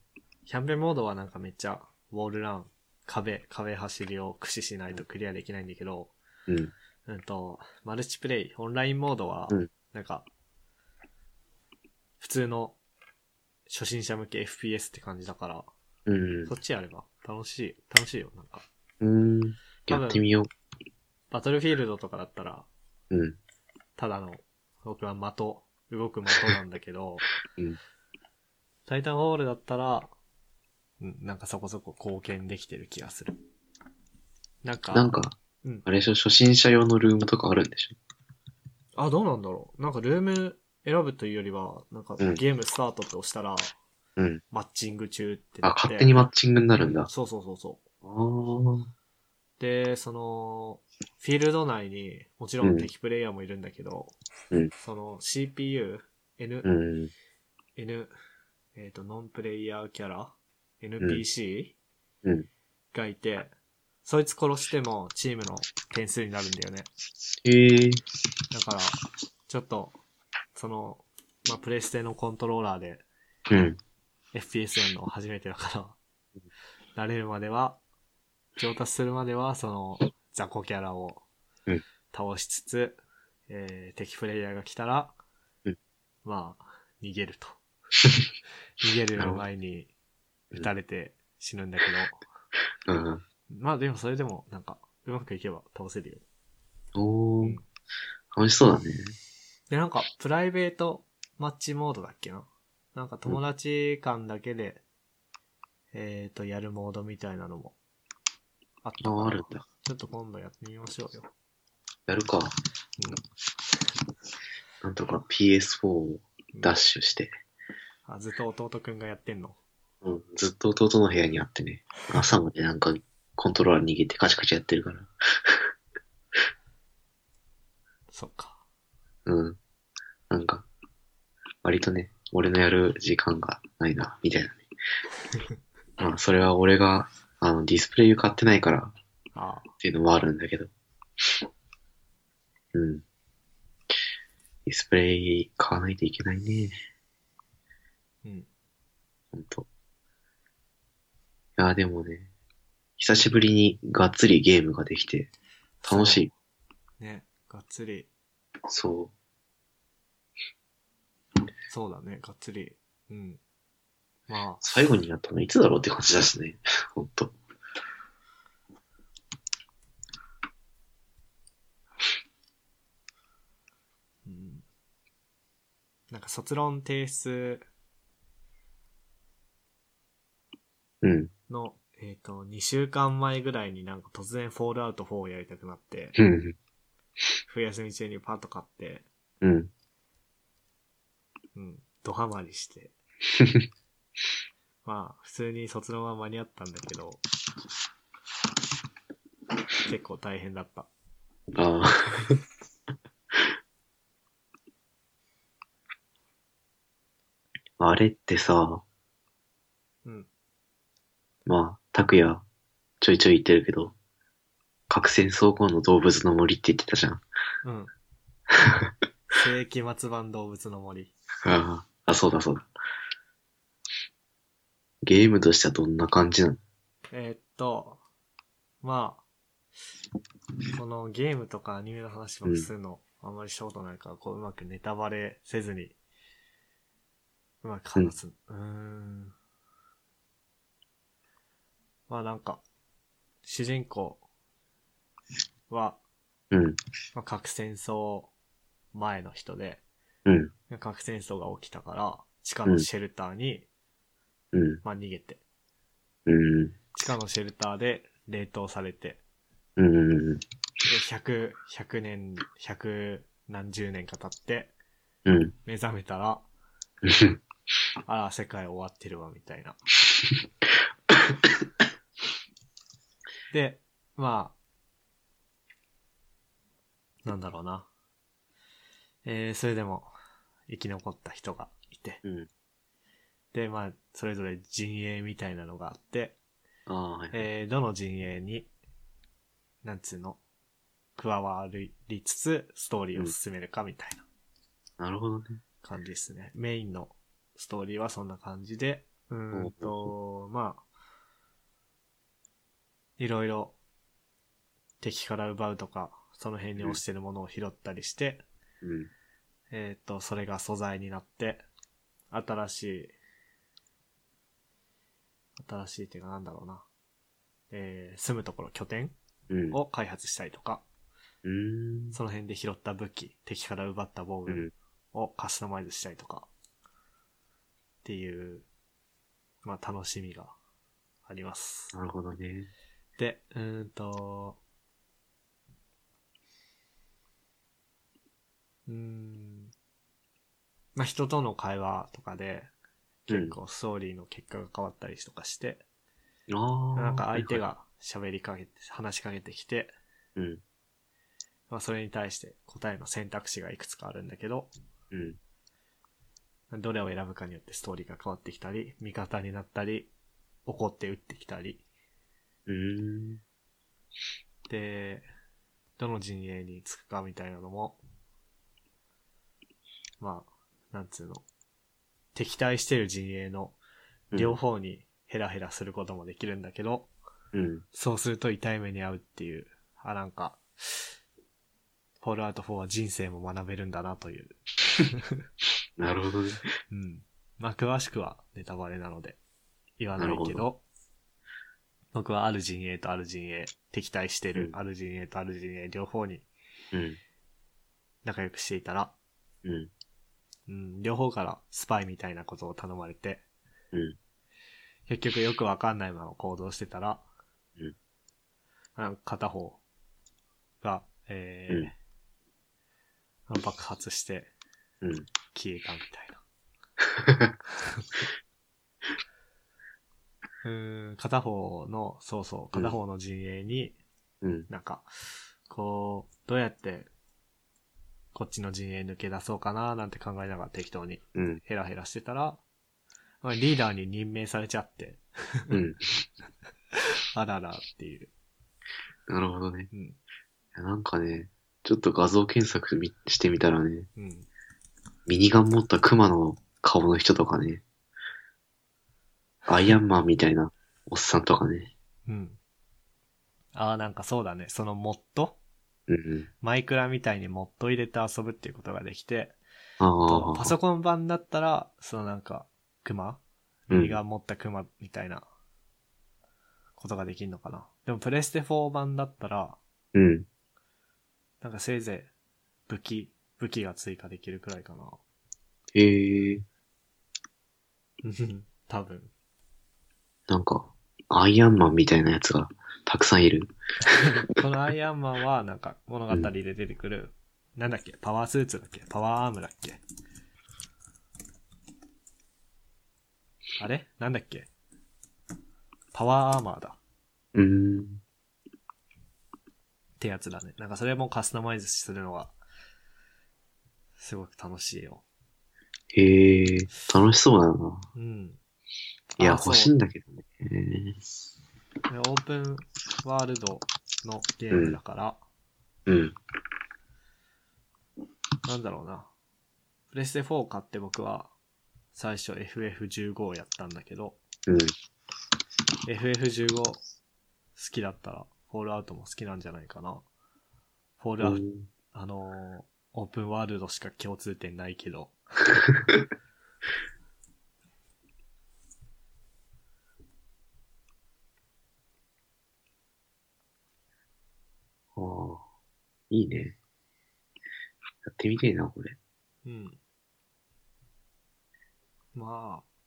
キャンペーンモードはなんかめっちゃ、ウォールラン、壁、壁走りを駆使しないとクリアできないんだけど、うん。うんと、マルチプレイ、オンラインモードはうん、なんか、普通の初心者向け FPS って感じだから、うんそ。っちやれば楽しい、楽しいよ、なんか。うん。やってみよバトルフィールドとかだったら、う。うん。ただの、僕は的、動く的なんだけど、*laughs* うんタイタンホールだったら、うん、なんかそこそこ貢献できてる気がする。なんか、なんかうん、あれでしょ、初心者用のルームとかあるんでしょ？あ、どうなんだろう。なんかルーム選ぶというよりは、なんかうんゲームスタートって押したら、うん。マッチング中ってなあ、って。勝手にマッチングになるんだ。そうそうそうそう。で、その、フィールド内に、もちろん敵プレイヤーもいるんだけど、うんその CPU、N、うん。N、えっ、と、ノンプレイヤーキャラ ?NPC、うん。がいて、そいつ殺してもチームの点数になるんだよね。へえ。だから、ちょっと、その、まあ、プレステのコントローラーでうん。FPS やるの初めてだから、慣れるまでは、上達するまでは、その、雑魚キャラをうん倒しつつ、えー、敵プレイヤーが来たら、うんまあ、逃げると。*laughs* 逃げる前に撃たれて死ぬんだけど、うん。まあでもそれでも、なんか、うまくいけば倒せるよ。おーうん。楽しそうだね。で、なんか、プライベートマッチモードだっけな？なんか友達間だけで、えっ、と、やるモードみたいなのもあったあ、あるんだ。ちょっと今度やってみましょうよ。やるか。なんとか PS4 をダッシュして、あ、ずっと弟くんがやってんの。うん、ずっと弟の部屋にあってね、朝までなんかコントローラー握ってカチカチやってるから。そっか。うん。なんか、割とね、俺のやる時間がないな、みたいなね。*laughs* まあ、それは俺が、あの、ディスプレイ買ってないからあっていうのもあるんだけど。うん。ディスプレイ買わないといけないね。うん。ほんと。いや、でもね、久しぶりにがっつりゲームができて、楽しい。ね、がっつり。そそうだね、がっつり。うん。まあ、最後にやったのいつだろうって感じだしね。*laughs* ほんと。うん。なんかか卒論提出うん。の、えっ、と、2週間前ぐらいになんか突然フォールアウト4をやりたくなって、うん。冬休み中にパッと買って、うん。うん、ドハマりして。*laughs* まあ、普通に卒論は間に合ったんだけど、結構大変だった。ああ。*laughs* あれってさ、うん。まあ、拓也、ちょいちょい言ってるけど、核戦争後の動物の森って言ってたじゃん。うん。*laughs* 世紀末版動物の森。ああ、あ、そうだそうだ。ゲームとしてはどんな感じなの？えーっと、まあ、このゲームとかアニメの話ばっかするの、あんまりしたことないから、こううまくネタバレせずに、うまく話す。うーん。まあなんか、主人公は、うん、まあ、核戦争前の人で、うん、核戦争が起きたから、地下のシェルターに、うん、まあ逃げて、うん、地下のシェルターで冷凍されて、うん、で、100、100年、100何十年か経って、うん、目覚めたら、あら、世界終わってるわ、みたいな。*laughs* で、まあ、なんだろうな。えー、それでも、生き残った人がいて。うん。で、まあ、それぞれ陣営みたいなのがあって、ああ、はい。えー、どの陣営に、なんつうの、加わりつつ、ストーリーを進めるかみたいななるほどね。感じですね。メインのストーリーはそんな感じで、うーんと、まあ、いろいろ敵から奪うとか、その辺に落ちてるものを拾ったりして、うん。えっ、と、それが素材になって、新しい、新しいっていうかなんだろうな。えー、住むところ拠点うん。を開発したりとか、うーん。その辺で拾った武器、敵から奪った防具うん。をカスタマイズしたりとか、っていう、まあ楽しみがあります。なるほどね。で、うーんと、うーん、まあ人との会話とかで、結構ストーリーの結果が変わったりとかして、ああ。なんか相手はいが喋りかけて、話しかけてきて、はい。うん。まあそれに対して答えの選択肢がいくつかあるんだけど、うん。どれを選ぶかによってストーリーが変わってきたり、味方になったり、怒って撃ってきたり、で、どの陣営につくかみたいなのも、まあ、なんつうの、敵対してる陣営の両方にヘラヘラすることもできるんだけど、うん。そうすると痛い目に遭うっていう、あ、なんか、フォールアウト4は人生も学べるんだなという。*laughs* なるほどね。うん。まあ、詳しくはネタバレなので言わないけど、僕はある陣営とある陣営、敵対してるうんある陣営とある陣営両方にうん。仲良くしていたら、うん。うん、両方からスパイみたいなことを頼まれて、うん。結局よくわかんないまま行動してたら、うんあの片方が、えーうんあの爆発してうん。消えたみたいな。*laughs* うーん、片方の、そうそう、片方の陣営に、うん。なんか、こう、どうやって、こっちの陣営抜け出そうかななんて考えながら適当にうん。ヘラヘラしてたら、まあリーダーに任命されちゃって、うん。*laughs* あららっていう。なるほどね。うん。なんかね、ちょっと画像検索みしてみたらね、うん。ミニガン持ったクマの顔の人とかね、アイアンマンみたいなおっさんとかね。うん。ああ、なんかそうだね。そのモッドうん。マイクラみたいにモッド入れて遊ぶっていうことができて、あとあ。パソコン版だったら、そのなんか、クマうんミニガン持ったクマみたいな、ことができんのかな？でもプレステ4版だったら、うん。なんかせいぜい武器、武器が追加できるくらいかな。へえ、うん多分。なんか、アイアンマンみたいなやつがたくさんいる。*laughs* このアイアンマンは、なんか物語で出てくる、なんだっけ？パワースーツだっけ？パワーアームだっけ？あれ？なんだっけ？パワーアーマーだ。うーん。ってやつだね。なんかそれもカスタマイズするのが、すごく楽しいよ。へえ、楽しそうだな。うん。いや、欲しいんだけどね。でオープンワールドのゲームだから、うん。なんだろうな。プレステ4買って僕は、最初 FF15 をやったんだけど、うん。FF15 好きだったら、フォールアウトも好きなんじゃないかな。フォールアウト、あのーオープンワールドしか共通点ないけど。*laughs* ああ、いいね。やってみてえな、これ。うん。まあ、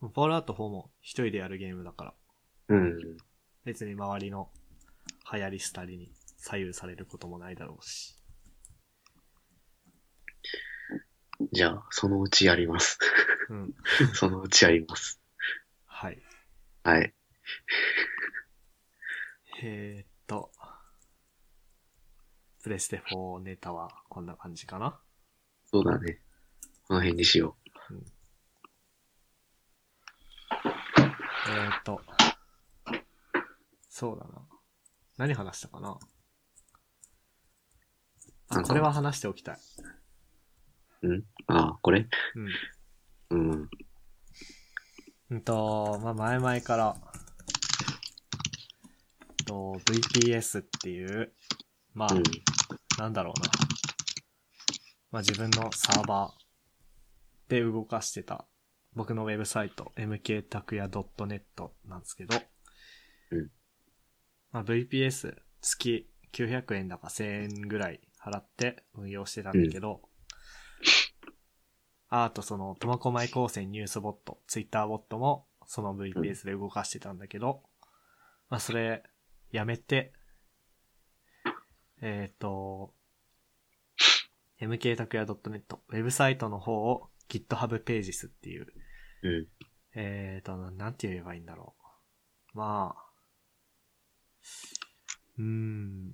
フォールアウト4も一人でやるゲームだから、うん。別に周りの流行り廃りに左右されることもないだろうし。じゃあ、そのうちやります。うん。*laughs* そのうちやります。はい。はい。えー、っと、プレステ4ネタはこんな感じかな。そうだね。この辺にしよえー、っと、そうだな。何話したかな？あ、これは話しておきたい。う。ん？ああ、これ？うん。うん。うんと、まあ、前々から、と VPS っていう、まあ、うん。なんだろうな。まあ、自分のサーバーで動かしてた、僕のウェブサイト、mktakuya.net なんですけど、うん。まあ、VPS 月900円だか1000円ぐらい払って運用してたんだけど、ああとその、苫小牧高専ニュースボット、ツイッターボットもその VPS で動かしてたんだけど、まあそれ、やめて、えっ、と、mktakuya.net、ウェブサイトの方を GitHub Pages っていう、うん。えっ、と、なんて言えばいいんだろう。まあ、うーん。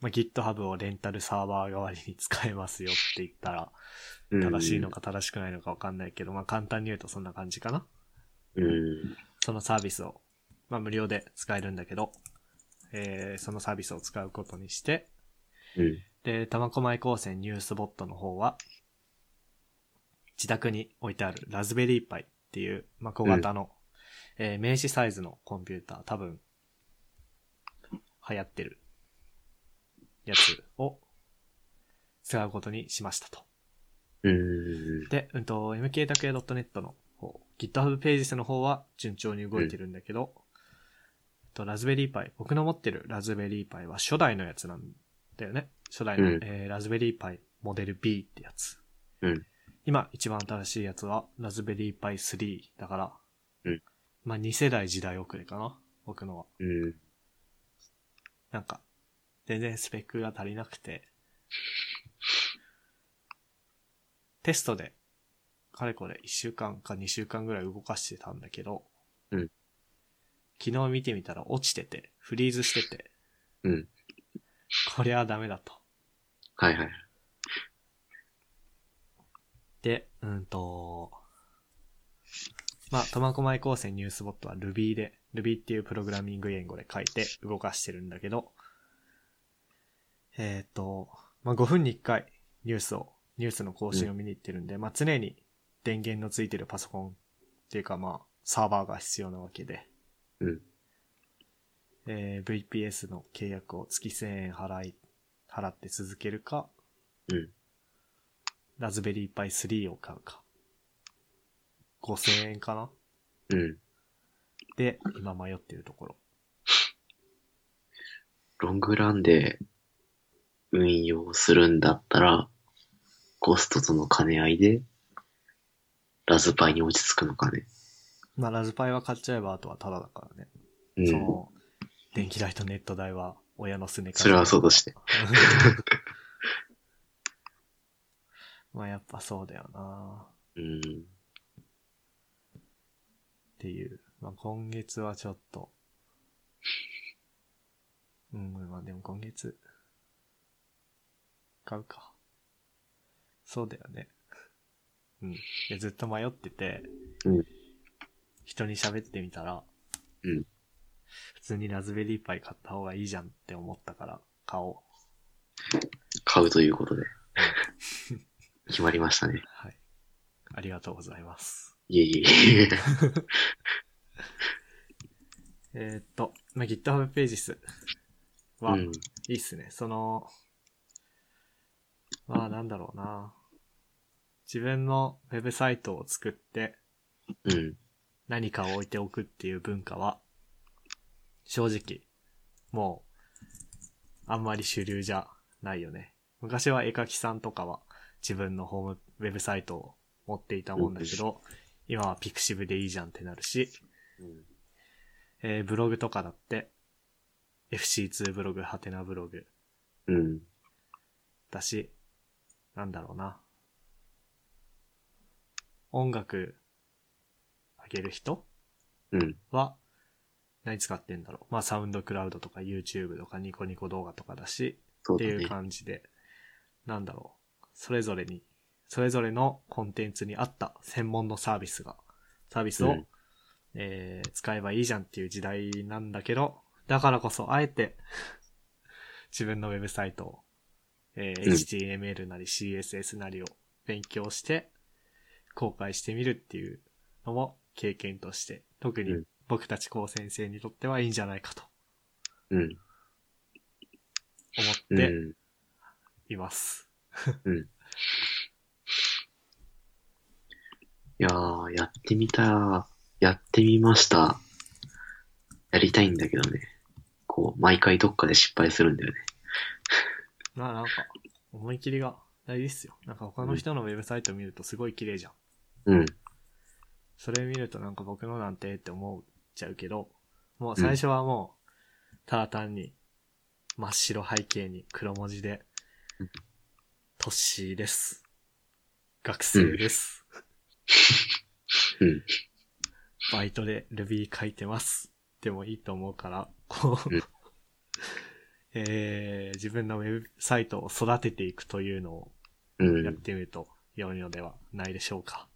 まあ、GitHub をレンタルサーバー代わりに使えますよって言ったら、うん正しいのか正しくないのかわかんないけど、まあ簡単に言うとそんな感じかな。うん。そのサービスを、まあ無料で使えるんだけど、えー、そのサービスを使うことにして、うん。で、苫小牧高専ニュースボットの方は、自宅に置いてあるラズベリーパイっていう、まあ、小型の、えー名刺サイズのコンピューター、多分、流行ってるやつを使うことにしましたと。うん。で、うんと、mktakuya.net の方、GitHub ページの方は順調に動いてるんだけど、とラズベリーパイ、僕の持ってるラズベリーパイは初代のやつなんだよね。初代の、うんえーラズベリーパイモデル B ってやつ。うん。今一番新しいやつはラズベリーパイ3だから、うんまあ2世代時代遅れかな僕のは。うん。なんか、全然スペックが足りなくて、テストで、かれこれ1週間か2週間ぐらい動かしてたんだけど、うん昨日見てみたら落ちてて、フリーズしてて、うん。これはダメだと。はいはい。で、うんと、まあ、苫小牧高専ニュースボットは Ruby で、Ruby っていうプログラミング言語で書いて動かしてるんだけど、えっ、と、まあ、5分に1回ニュースを、ニュースの更新を見に行ってるんで、まあ、常に電源のついてるパソコンっていうかまあ、サーバーが必要なわけで、うん。えー VPS の契約を月1000円払い、払って続けるか、うん。ラズベリーパイ3を買うか。5000円かな？うん。で、今迷ってるところ。ロングランで運用するんだったら、コストとの兼ね合いで、ラズパイに落ち着くのかね。まあ、ラズパイは買っちゃえばあとはタダだからね。うん。その、電気代とネット代は親のすねかそれはそうとして。*laughs* まあやっぱそうだよなうん。っていう。まあ今月はちょっと。うん、まあでも今月、買うか。そうだよね。うん。いやずっと迷ってて、うん人に喋ってみたら、うん普通にラズベリーパイ買った方がいいじゃんって思ったから、買おう。買うということで。決まりましたね。はい。ありがとうございます。いえいえいえ。*laughs* えーっと、まあ、GitHub ページスは、うん。いいっすね。その、まあなんだろうな。自分のウェブサイトを作ってうん。何かを置いておくっていう文化は、正直、もう、あんまり主流じゃないよね。昔は絵描きさんとかは自分のホームウェブサイトを持っていたもんだけど、今はピクシブでいいじゃんってなるし、えーブログとかだって、FC2 ブログ、ハテナブログうん。だし、なんだろうな。音楽上げる人うん。は、何使ってんだろう。まあ、サウンドクラウドとか YouTube とかニコニコ動画とかだし、っていう。感じで、なんだろう。それぞれに、それぞれのコンテンツに合った専門のサービスが、サービスを、うんえー使えばいいじゃんっていう時代なんだけど、だからこそ、あえて、*laughs* 自分のウェブサイトを、えーうん HTML なり CSS なりを勉強して、公開してみるっていうのも経験として、特にうん僕たち高先生にとってはいいんじゃないかとうん。思うってん。います。いやー、やってみた、やってみました。やりたいんだけどね。こう、毎回どっかで失敗するんだよね。*laughs* まあなんか、思い切りが大事っすよ。なんか他の人のウェブサイト見るとすごい綺麗じゃん。うん。それ見るとなんか僕のなんてって思っちゃうけど、もう最初はもう、ただ単に真っ白背景に黒文字でうん、トッシーです。学生です。うん。バイトで Ruby 書いてます。でもいいと思うから、こう、うん *laughs* えー、自分のウェブサイトを育てていくというのをやっうん。てみると良いのではないでしょうか。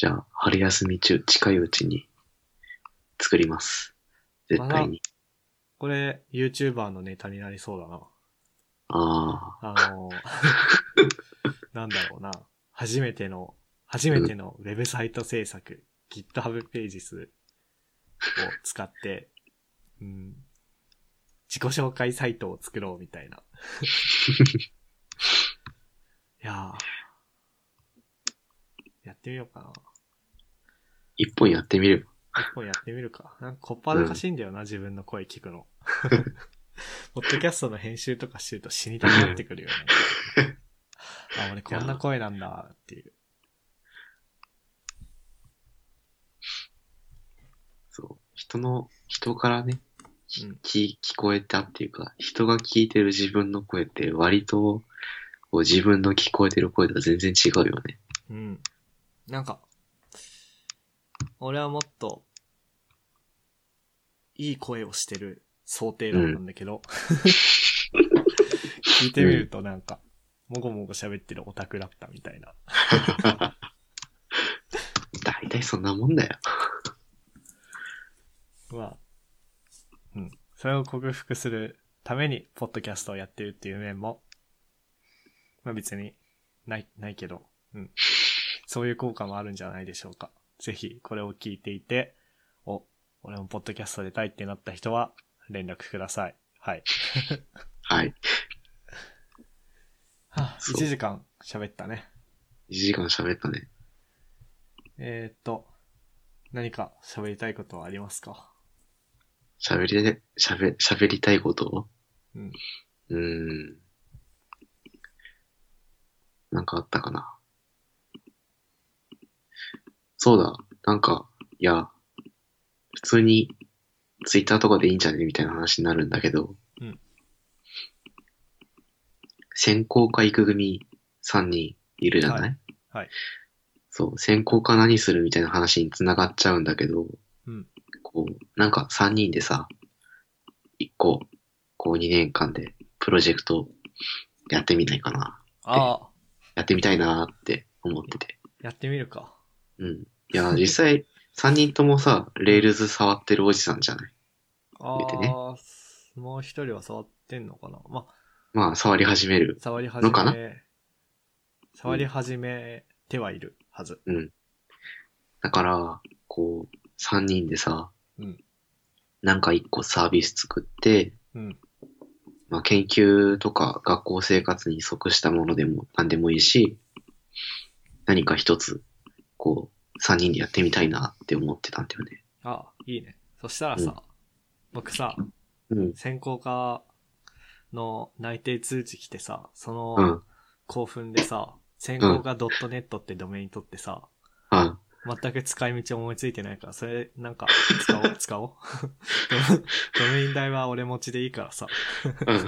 じゃあ、春休み中、近いうちに作ります。絶対に。これ、YouTuber のネタになりそうだな。ああの、*laughs* なんだろうな。初めての、初めてのウェブサイト制作、GitHub ページスを使って、*laughs* うん、自己紹介サイトを作ろうみたいな。*laughs* いやーやってみようかな。一本やってみれば。一本やってみるか。なんかこっぱずかしいんだよな、自分の声聞くの。*laughs* ポッドキャストの編集とかしてると死にたくなってくるよね。*laughs* あ、俺こんな声なんだっていう。そう。人の、人からね、うん聞聞こえたっていうか、人が聞いてる自分の声って割と、こう自分の聞こえてる声とは全然違うよね。うん。なんか、俺はもっと、いい声をしてる想定論なんだけど、*laughs* 聞いてみるとなんか、もごもご喋ってるオタクだったみたいな。*laughs* 大体そんなもんだよ。*laughs* まあ、うん。それを克服するために、ポッドキャストをやってるっていう面も、まあ別に、ない、ないけど、うん。そういう効果もあるんじゃないでしょうか。ぜひ、これを聞いていて、お、俺もポッドキャスト出たいってなった人は、連絡ください。はい。*laughs* はい。はあ、そう1時間喋ったね。1時間喋ったね。えー、っと、何か喋りたいことはありますか？喋り、喋、喋りたいこと？をうん。うーん。なんかあったかな？そうだ、なんか、いや、普通にツイッターとかでいいんじゃね？みたいな話になるんだけど、うん。専攻科行く組3人いるじゃない、はい。はい。そう、専攻科何するみたいな話に繋がっちゃうんだけど、うん。こう、なんか3人でさ、1個、こう2年間でプロジェクトやってみないかな。ああ、やってみたいなーって思ってて。やってみるか。うん。いや、実際、3人ともさ、 Rails 触ってるおじさんじゃない？あ見てねあ、もう一人は触ってんのかな？まあ、まあ、触り始める。触り始のかな？め、触り始めてはいるはず。うん。だから、こう、3人でさ、うんなんか1個サービス作って、うん。まあ、研究とか学校生活に即したものでも何でもいいし、何か一つ、こう、3人でやってみたいなって思ってたんだよね。ああ、いいね。そしたらさ、僕さ、うん。専攻科の内定通知来てさ、そのうん。興奮でさ、専攻科 .net ってドメイン取ってさ、あ全く使い道思いついてないから、それなんか使おう、使おう。*laughs* ドドメイン代は俺持ちでいいからさ、うん。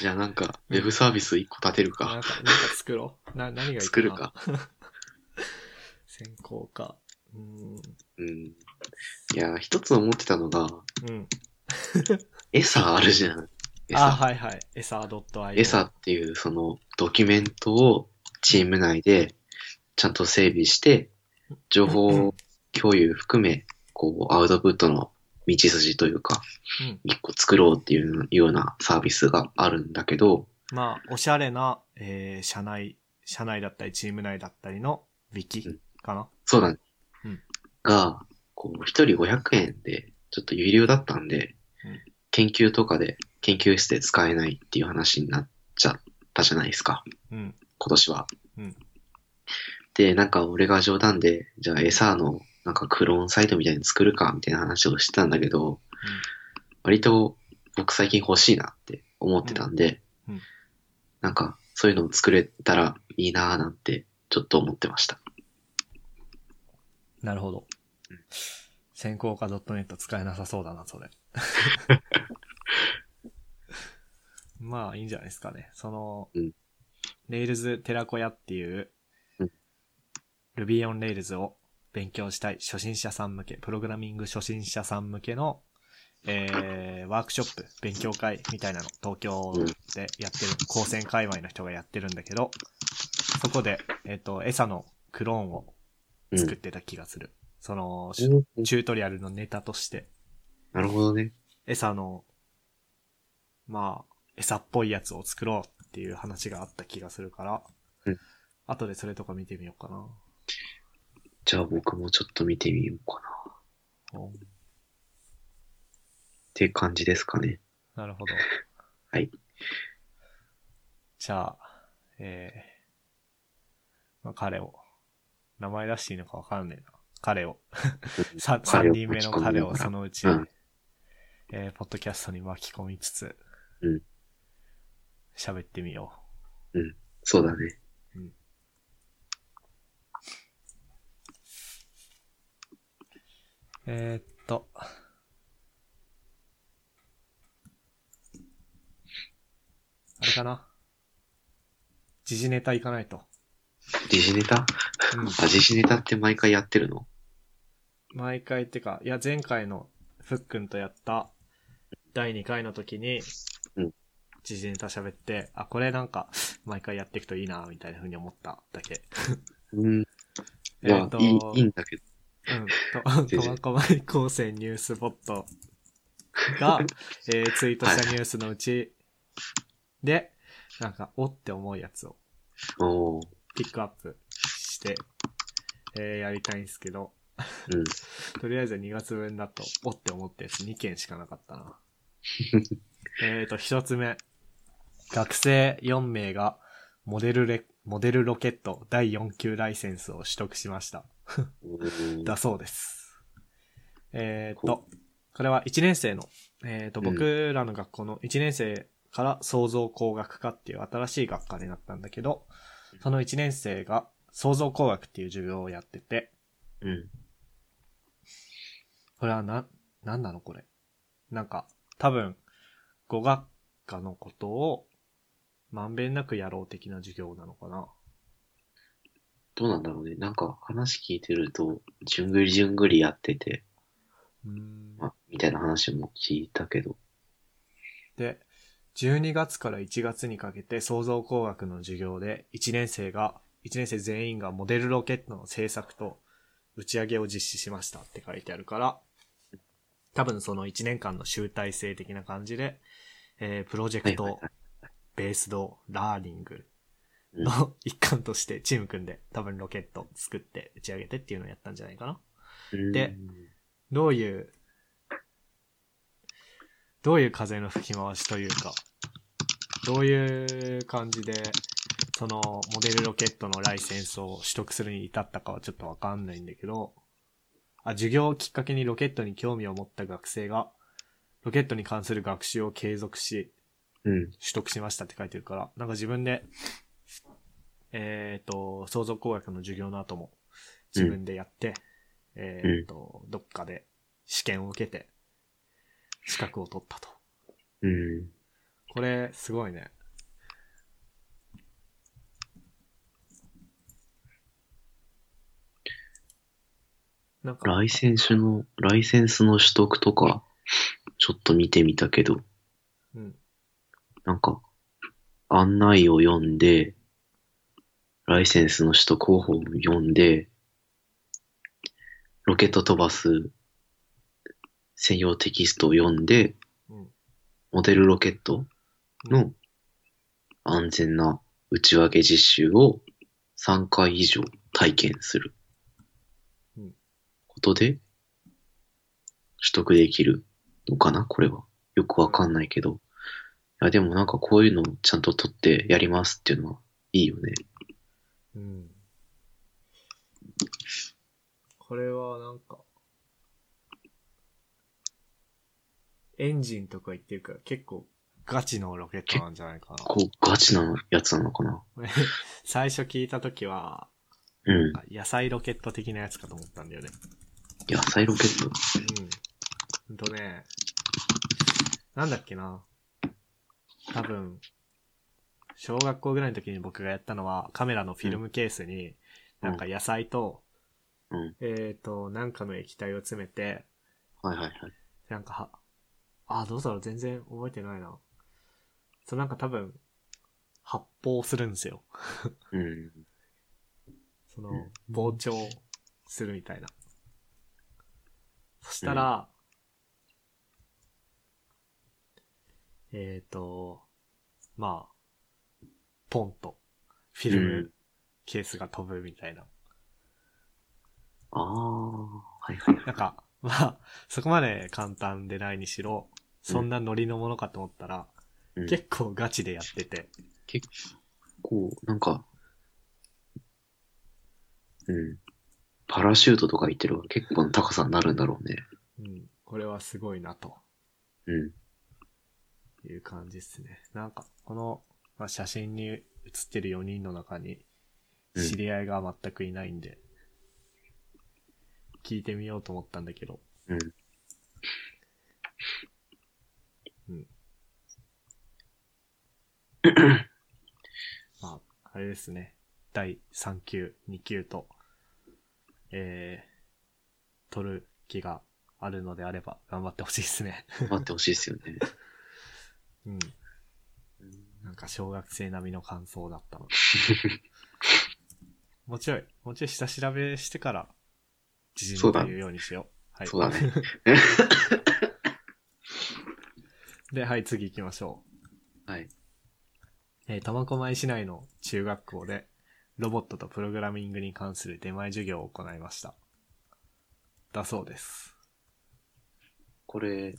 じゃあなんか、ウェブサービス1個立てるか。なんか、なんか作ろう。な、何がいいかな作るか。専攻科。うーん。うん。いや、一つ思ってたのが、うん。エサあるじゃん。エあ、サ。はいはい。エサ .io。エサっていうそのドキュメントをチーム内でちゃんと整備して、情報共有含め、こう、アウトプットの道筋というか、うん。一個作ろうっていうようなサービスがあるんだけど、まあ、おしゃれな、えー、社内、社内だったり、チーム内だったりのウィキうんかな。そうだね。うんが、こう、一人500円で、ちょっと有料だったんで、うん研究とかで、研究室で使えないっていう話になっちゃったじゃないですか。うん。今年は。うんで、なんか俺が冗談で、じゃあエサーのなんかクローンサイトみたいに作るかみたいな話をしてたんだけど、割と僕最近欲しいなって思ってたんで、うんうんなんかそういうのを作れたらいいなーなんてちょっと思ってました。なるほど。専攻科 .net 使えなさそうだな、それ。*laughs* まあ、いいんじゃないですかね。その、うんレイルズ寺子屋っていううん Ruby on Rails を勉強したい初心者さん向け、プログラミング初心者さん向けの、えー、ワークショップ、勉強会みたいなの、東京でやってる、高専界隈の人がやってるんだけど、そこで、えっ、と、エサのクローンをうん。作ってた気がする。その、チュートリアルのネタとして、なるほどね。餌の、まあ、餌っぽいやつを作ろうっていう話があった気がするから、うん後でそれとか見てみようかな。じゃあ僕もちょっと見てみようかな。っおて感じですかね。なるほど。*laughs* はい。じゃあ、えー、まあ、彼を、名前出していいのかわかんねえな。彼を、*laughs* さ三人目の彼をそのうち、うんえー、ポッドキャストに巻き込みつつ、うん喋ってみよそうだね。う。えー、っと、あれかな？時事ネタいかないと。時事ネタ？うん。あ、時事ネタって毎回やってるの？毎回ってか、いや、前回のふっくんとやった第2回の時に、うん時事ネタ喋って、あ、これなんか、毎回やっていくといいな、みたいな風に思っただけ。うん。*laughs* えっ、と、まあ、いい、いいんだけど。うん、と、*laughs* 苫小牧高専ニュースボットが、えーツイートしたニュースのうちで、なんか、おって思うやつをおー。ピックアップして、えーやりたいんですけど、うん。*laughs* とりあえず2月分だと、おって思ったやつ2件しかなかったな。*laughs* えっと、1つ目。学生4名が、モデルレ、モデルロケット第4級ライセンスを取得しました。うん *laughs* だそうです。えっと、これは1年生の、えっと、うん僕らの学校の1年生から創造工学科っていう新しい学科になったんだけど、その1年生が創造工学っていう授業をやってて、うん。これはな、なんなのこれ？なんか、多分、語学科のことを、まんべんなくやろう的な授業なのかな。どうなんだろうね。なんか話聞いてると、じゅんぐりじゅんぐりやってて、うーんまあ、みたいな話も聞いたけど。で、12月から1月にかけて創造工学の授業で1年生が、1年生全員がモデルロケットの製作と打ち上げを実施しましたって書いてあるから、多分その1年間の集大成的な感じで、えープロジェクト。ベースドラーニングうんの一環としてチーム組んで多分ロケット作って打ち上げてっていうのをやったんじゃないかな。でどういう、どういう風の吹き回しというか、どういう感じで、そのモデルロケットのライセンスを取得するに至ったかはちょっとわかんないんだけど、あ、授業をきっかけにロケットに興味を持った学生が、ロケットに関する学習を継続し、うん。取得しましたって書いてるから、なんか自分で、えっ、と、創造工学の授業の後も自分でやって、えっ、と、どっかで試験を受けて、資格を取ったと。うん。これ、すごいね。なんか、ライセンスの、ライセンスの取得とか、ちょっと見てみたけど、うん、なんか、案内を読んで、ライセンスの取得方法を読んで、ロケット飛ばす専用テキストを読んで、うん、モデルロケットの安全な打ち上げ実習を3回以上体験するうんことで取得できるのかな？これは。よくわかんないけど。いや、でもなんかこういうのをちゃんと取ってやりますっていうのはいいよね。うん。これはなんか、エンジンとか言ってるから結構ガチのロケットなんじゃないかな。こうガチなやつなのかな *laughs* 最初聞いたときは、うん。野菜ロケット的なやつかと思ったんだよね。野菜ロケット？うん。ほんとね、なんだっけな。多分、小学校ぐらいの時に僕がやったのは、カメラのフィルムケースに、なんか野菜と、うん。えっ、と、なんかの液体を詰めて、はいはいはい。なんかは、あ、どうだろう全然覚えてないな。そう、なんか多分、発泡するんですよ。*laughs* うん。その、膨張するみたいな。そしたら、えっ、と、まあ、ポンと、フィルうムんケースが飛ぶみたいな。ああ、はいはいはい。なんか、まあ、そこまで簡単でないにしろ、そんなノリのものかと思ったら、うん結構ガチでやってて、結構、なんか、うん。パラシュートとか言ってるから結構な高さになるんだろうね。うん、これはすごいなとうん。いう感じですね。なんか、この、まあ、写真に写ってる4人の中に、うん知り合いが全くいないんで、聞いてみようと思ったんだけど、うん。うん。*coughs* まあ、あれですね。第3級、2級と、えー、取る気があるのであれば頑張ってほしいですね。待ってほしいですよね。*laughs* うん。なんか小学生並みの感想だったので。*laughs* もうちょい、もうちょい下調べしてから、自信と言うようにしよう。はい。そうだね。*laughs* で、はい、次行きましょう。はい。えー、苫小牧市内の中学校で、ロボットとプログラミングに関する出前授業を行いました。だそうです。これ、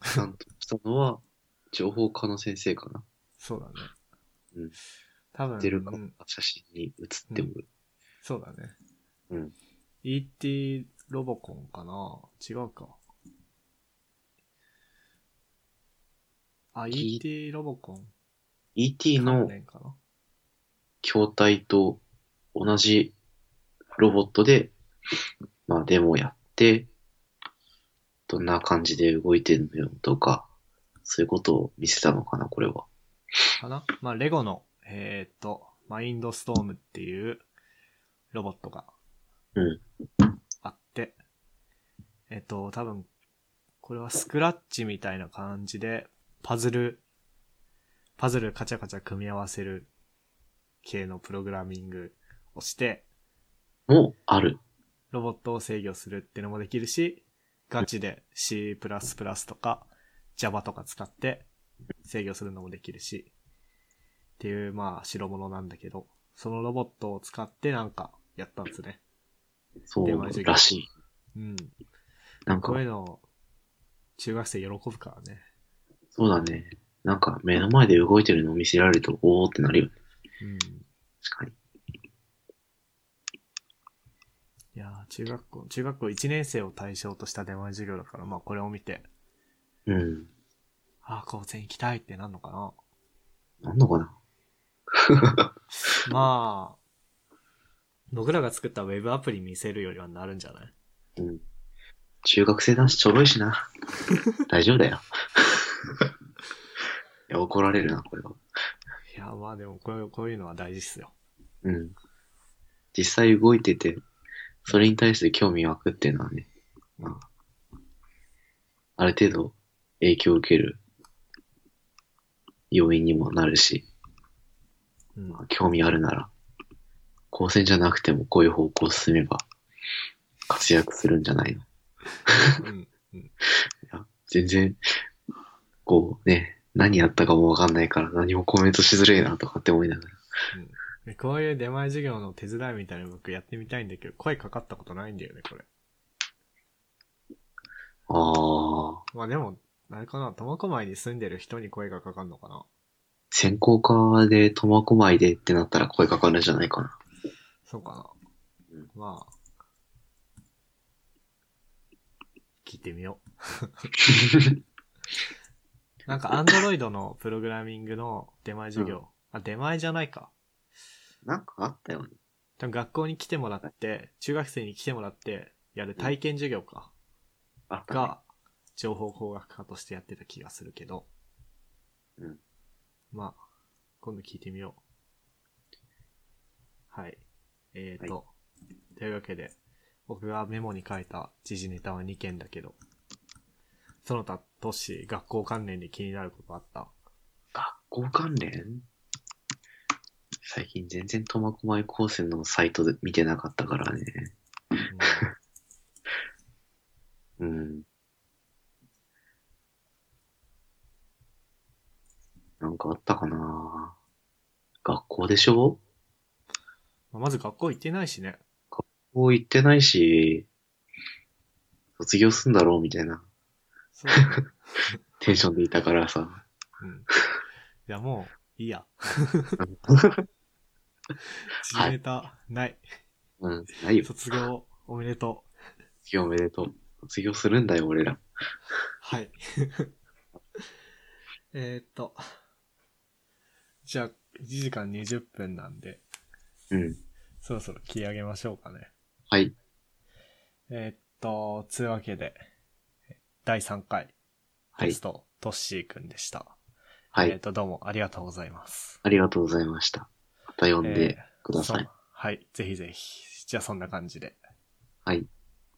担当したのは、情報科の先生かな？そうだね。うん。多分、出るかうん、写真に写っておる。そうだね。うん。ET ロボコンかな？違うか。あ、ET ロボコン？ET 関の筐体と同じロボットで、まあデモやって、どんな感じで動いてるのよとか、そういうことを見せたのかな、これは。かな？まあ、レゴの、えーっと、マインドストームっていうロボットがうん。あって、えっと、多分、これはスクラッチみたいな感じで、パズル、パズルカチャカチャ組み合わせる系のプログラミングをして、もうある。ロボットを制御するっていうのもできるし、ガチで C++ とか Java とか使って制御するのもできるし、っていう、まあ、代物なんだけど、そのロボットを使ってなんかやったんですね。そうらしい。うん。なんかこういうの、中学生喜ぶからね。そうだね。なんか目の前で動いてるのを見せられると、おーってなるよね。うん。確かに。いやー中学校、中学校1年生を対象とした出前授業だから、まあこれを見て、うん。ああ、高専行きたいってなんのかな？なんのかな？*laughs* まあ、僕らが作ったウェブアプリ見せるよりはなるんじゃない？うん。中学生男子ちょろいしな。*laughs* 大丈夫だよ。いや、怒られるな、これは。いや、まあでもこういう、こういうのは大事っすよ。うん。実際動いてて、それに対して興味湧くっていうのはね、まあ、ある程度影響を受ける要因にもなるし、うん。まあ興味あるなら、高専じゃなくてもこういう方向を進めば活躍するんじゃないのいうん。*laughs* や全然、こうね、何やったかもわかんないから何もコメントしづれえなとかって思いながら。でこういう出前授業の手伝いみたいなの僕やってみたいんだけど、声かかったことないんだよね、これ。ああ、まあでも、あれかな、苫小牧に住んでる人に声がかかるのかな。専攻科で苫小牧でってなったら声かかるんじゃないかな。そうかな。うんまあ、聞いてみよう。*laughs* *laughs* なんか、アンドロイドのプログラミングの出前授業。あ、出前じゃないか。なんかあったよね。多分学校に来てもらって、中学生に来てもらって、やる体験授業か。あったね。が、情報工学科としてやってた気がするけど。うん。まあ、今度聞いてみよう。はい。えーと、というわけで、僕がメモに書いた時事ネタは2件だけど、その他、都市、学校関連で気になることあった？学校関連？最近全然苫小牧高専のサイトで見てなかったからね。うんうん。なんかあったかな？学校でしょ？まず学校行ってないしね。学校行ってないし、卒業すんだろうみたいなそう。*laughs* テンションでいたからさ。うん。いや、もう、いいや。時事ネタ、ない。うん、ないよ。卒業、おめでとう。卒業おめでとう。卒業するんだよ、俺ら。はい。*laughs* えーっと。じゃあ、1時間20分なんで、うん。そろそろ切り上げましょうかね。はい。えーっと、つうわけで、第3回、はいゲス。ト、トッシーくんでした。はい。えーっと、どうもありがとうございます。ありがとうございました。また呼んでください。そうはい、ぜひぜひ。じゃあそんな感じで。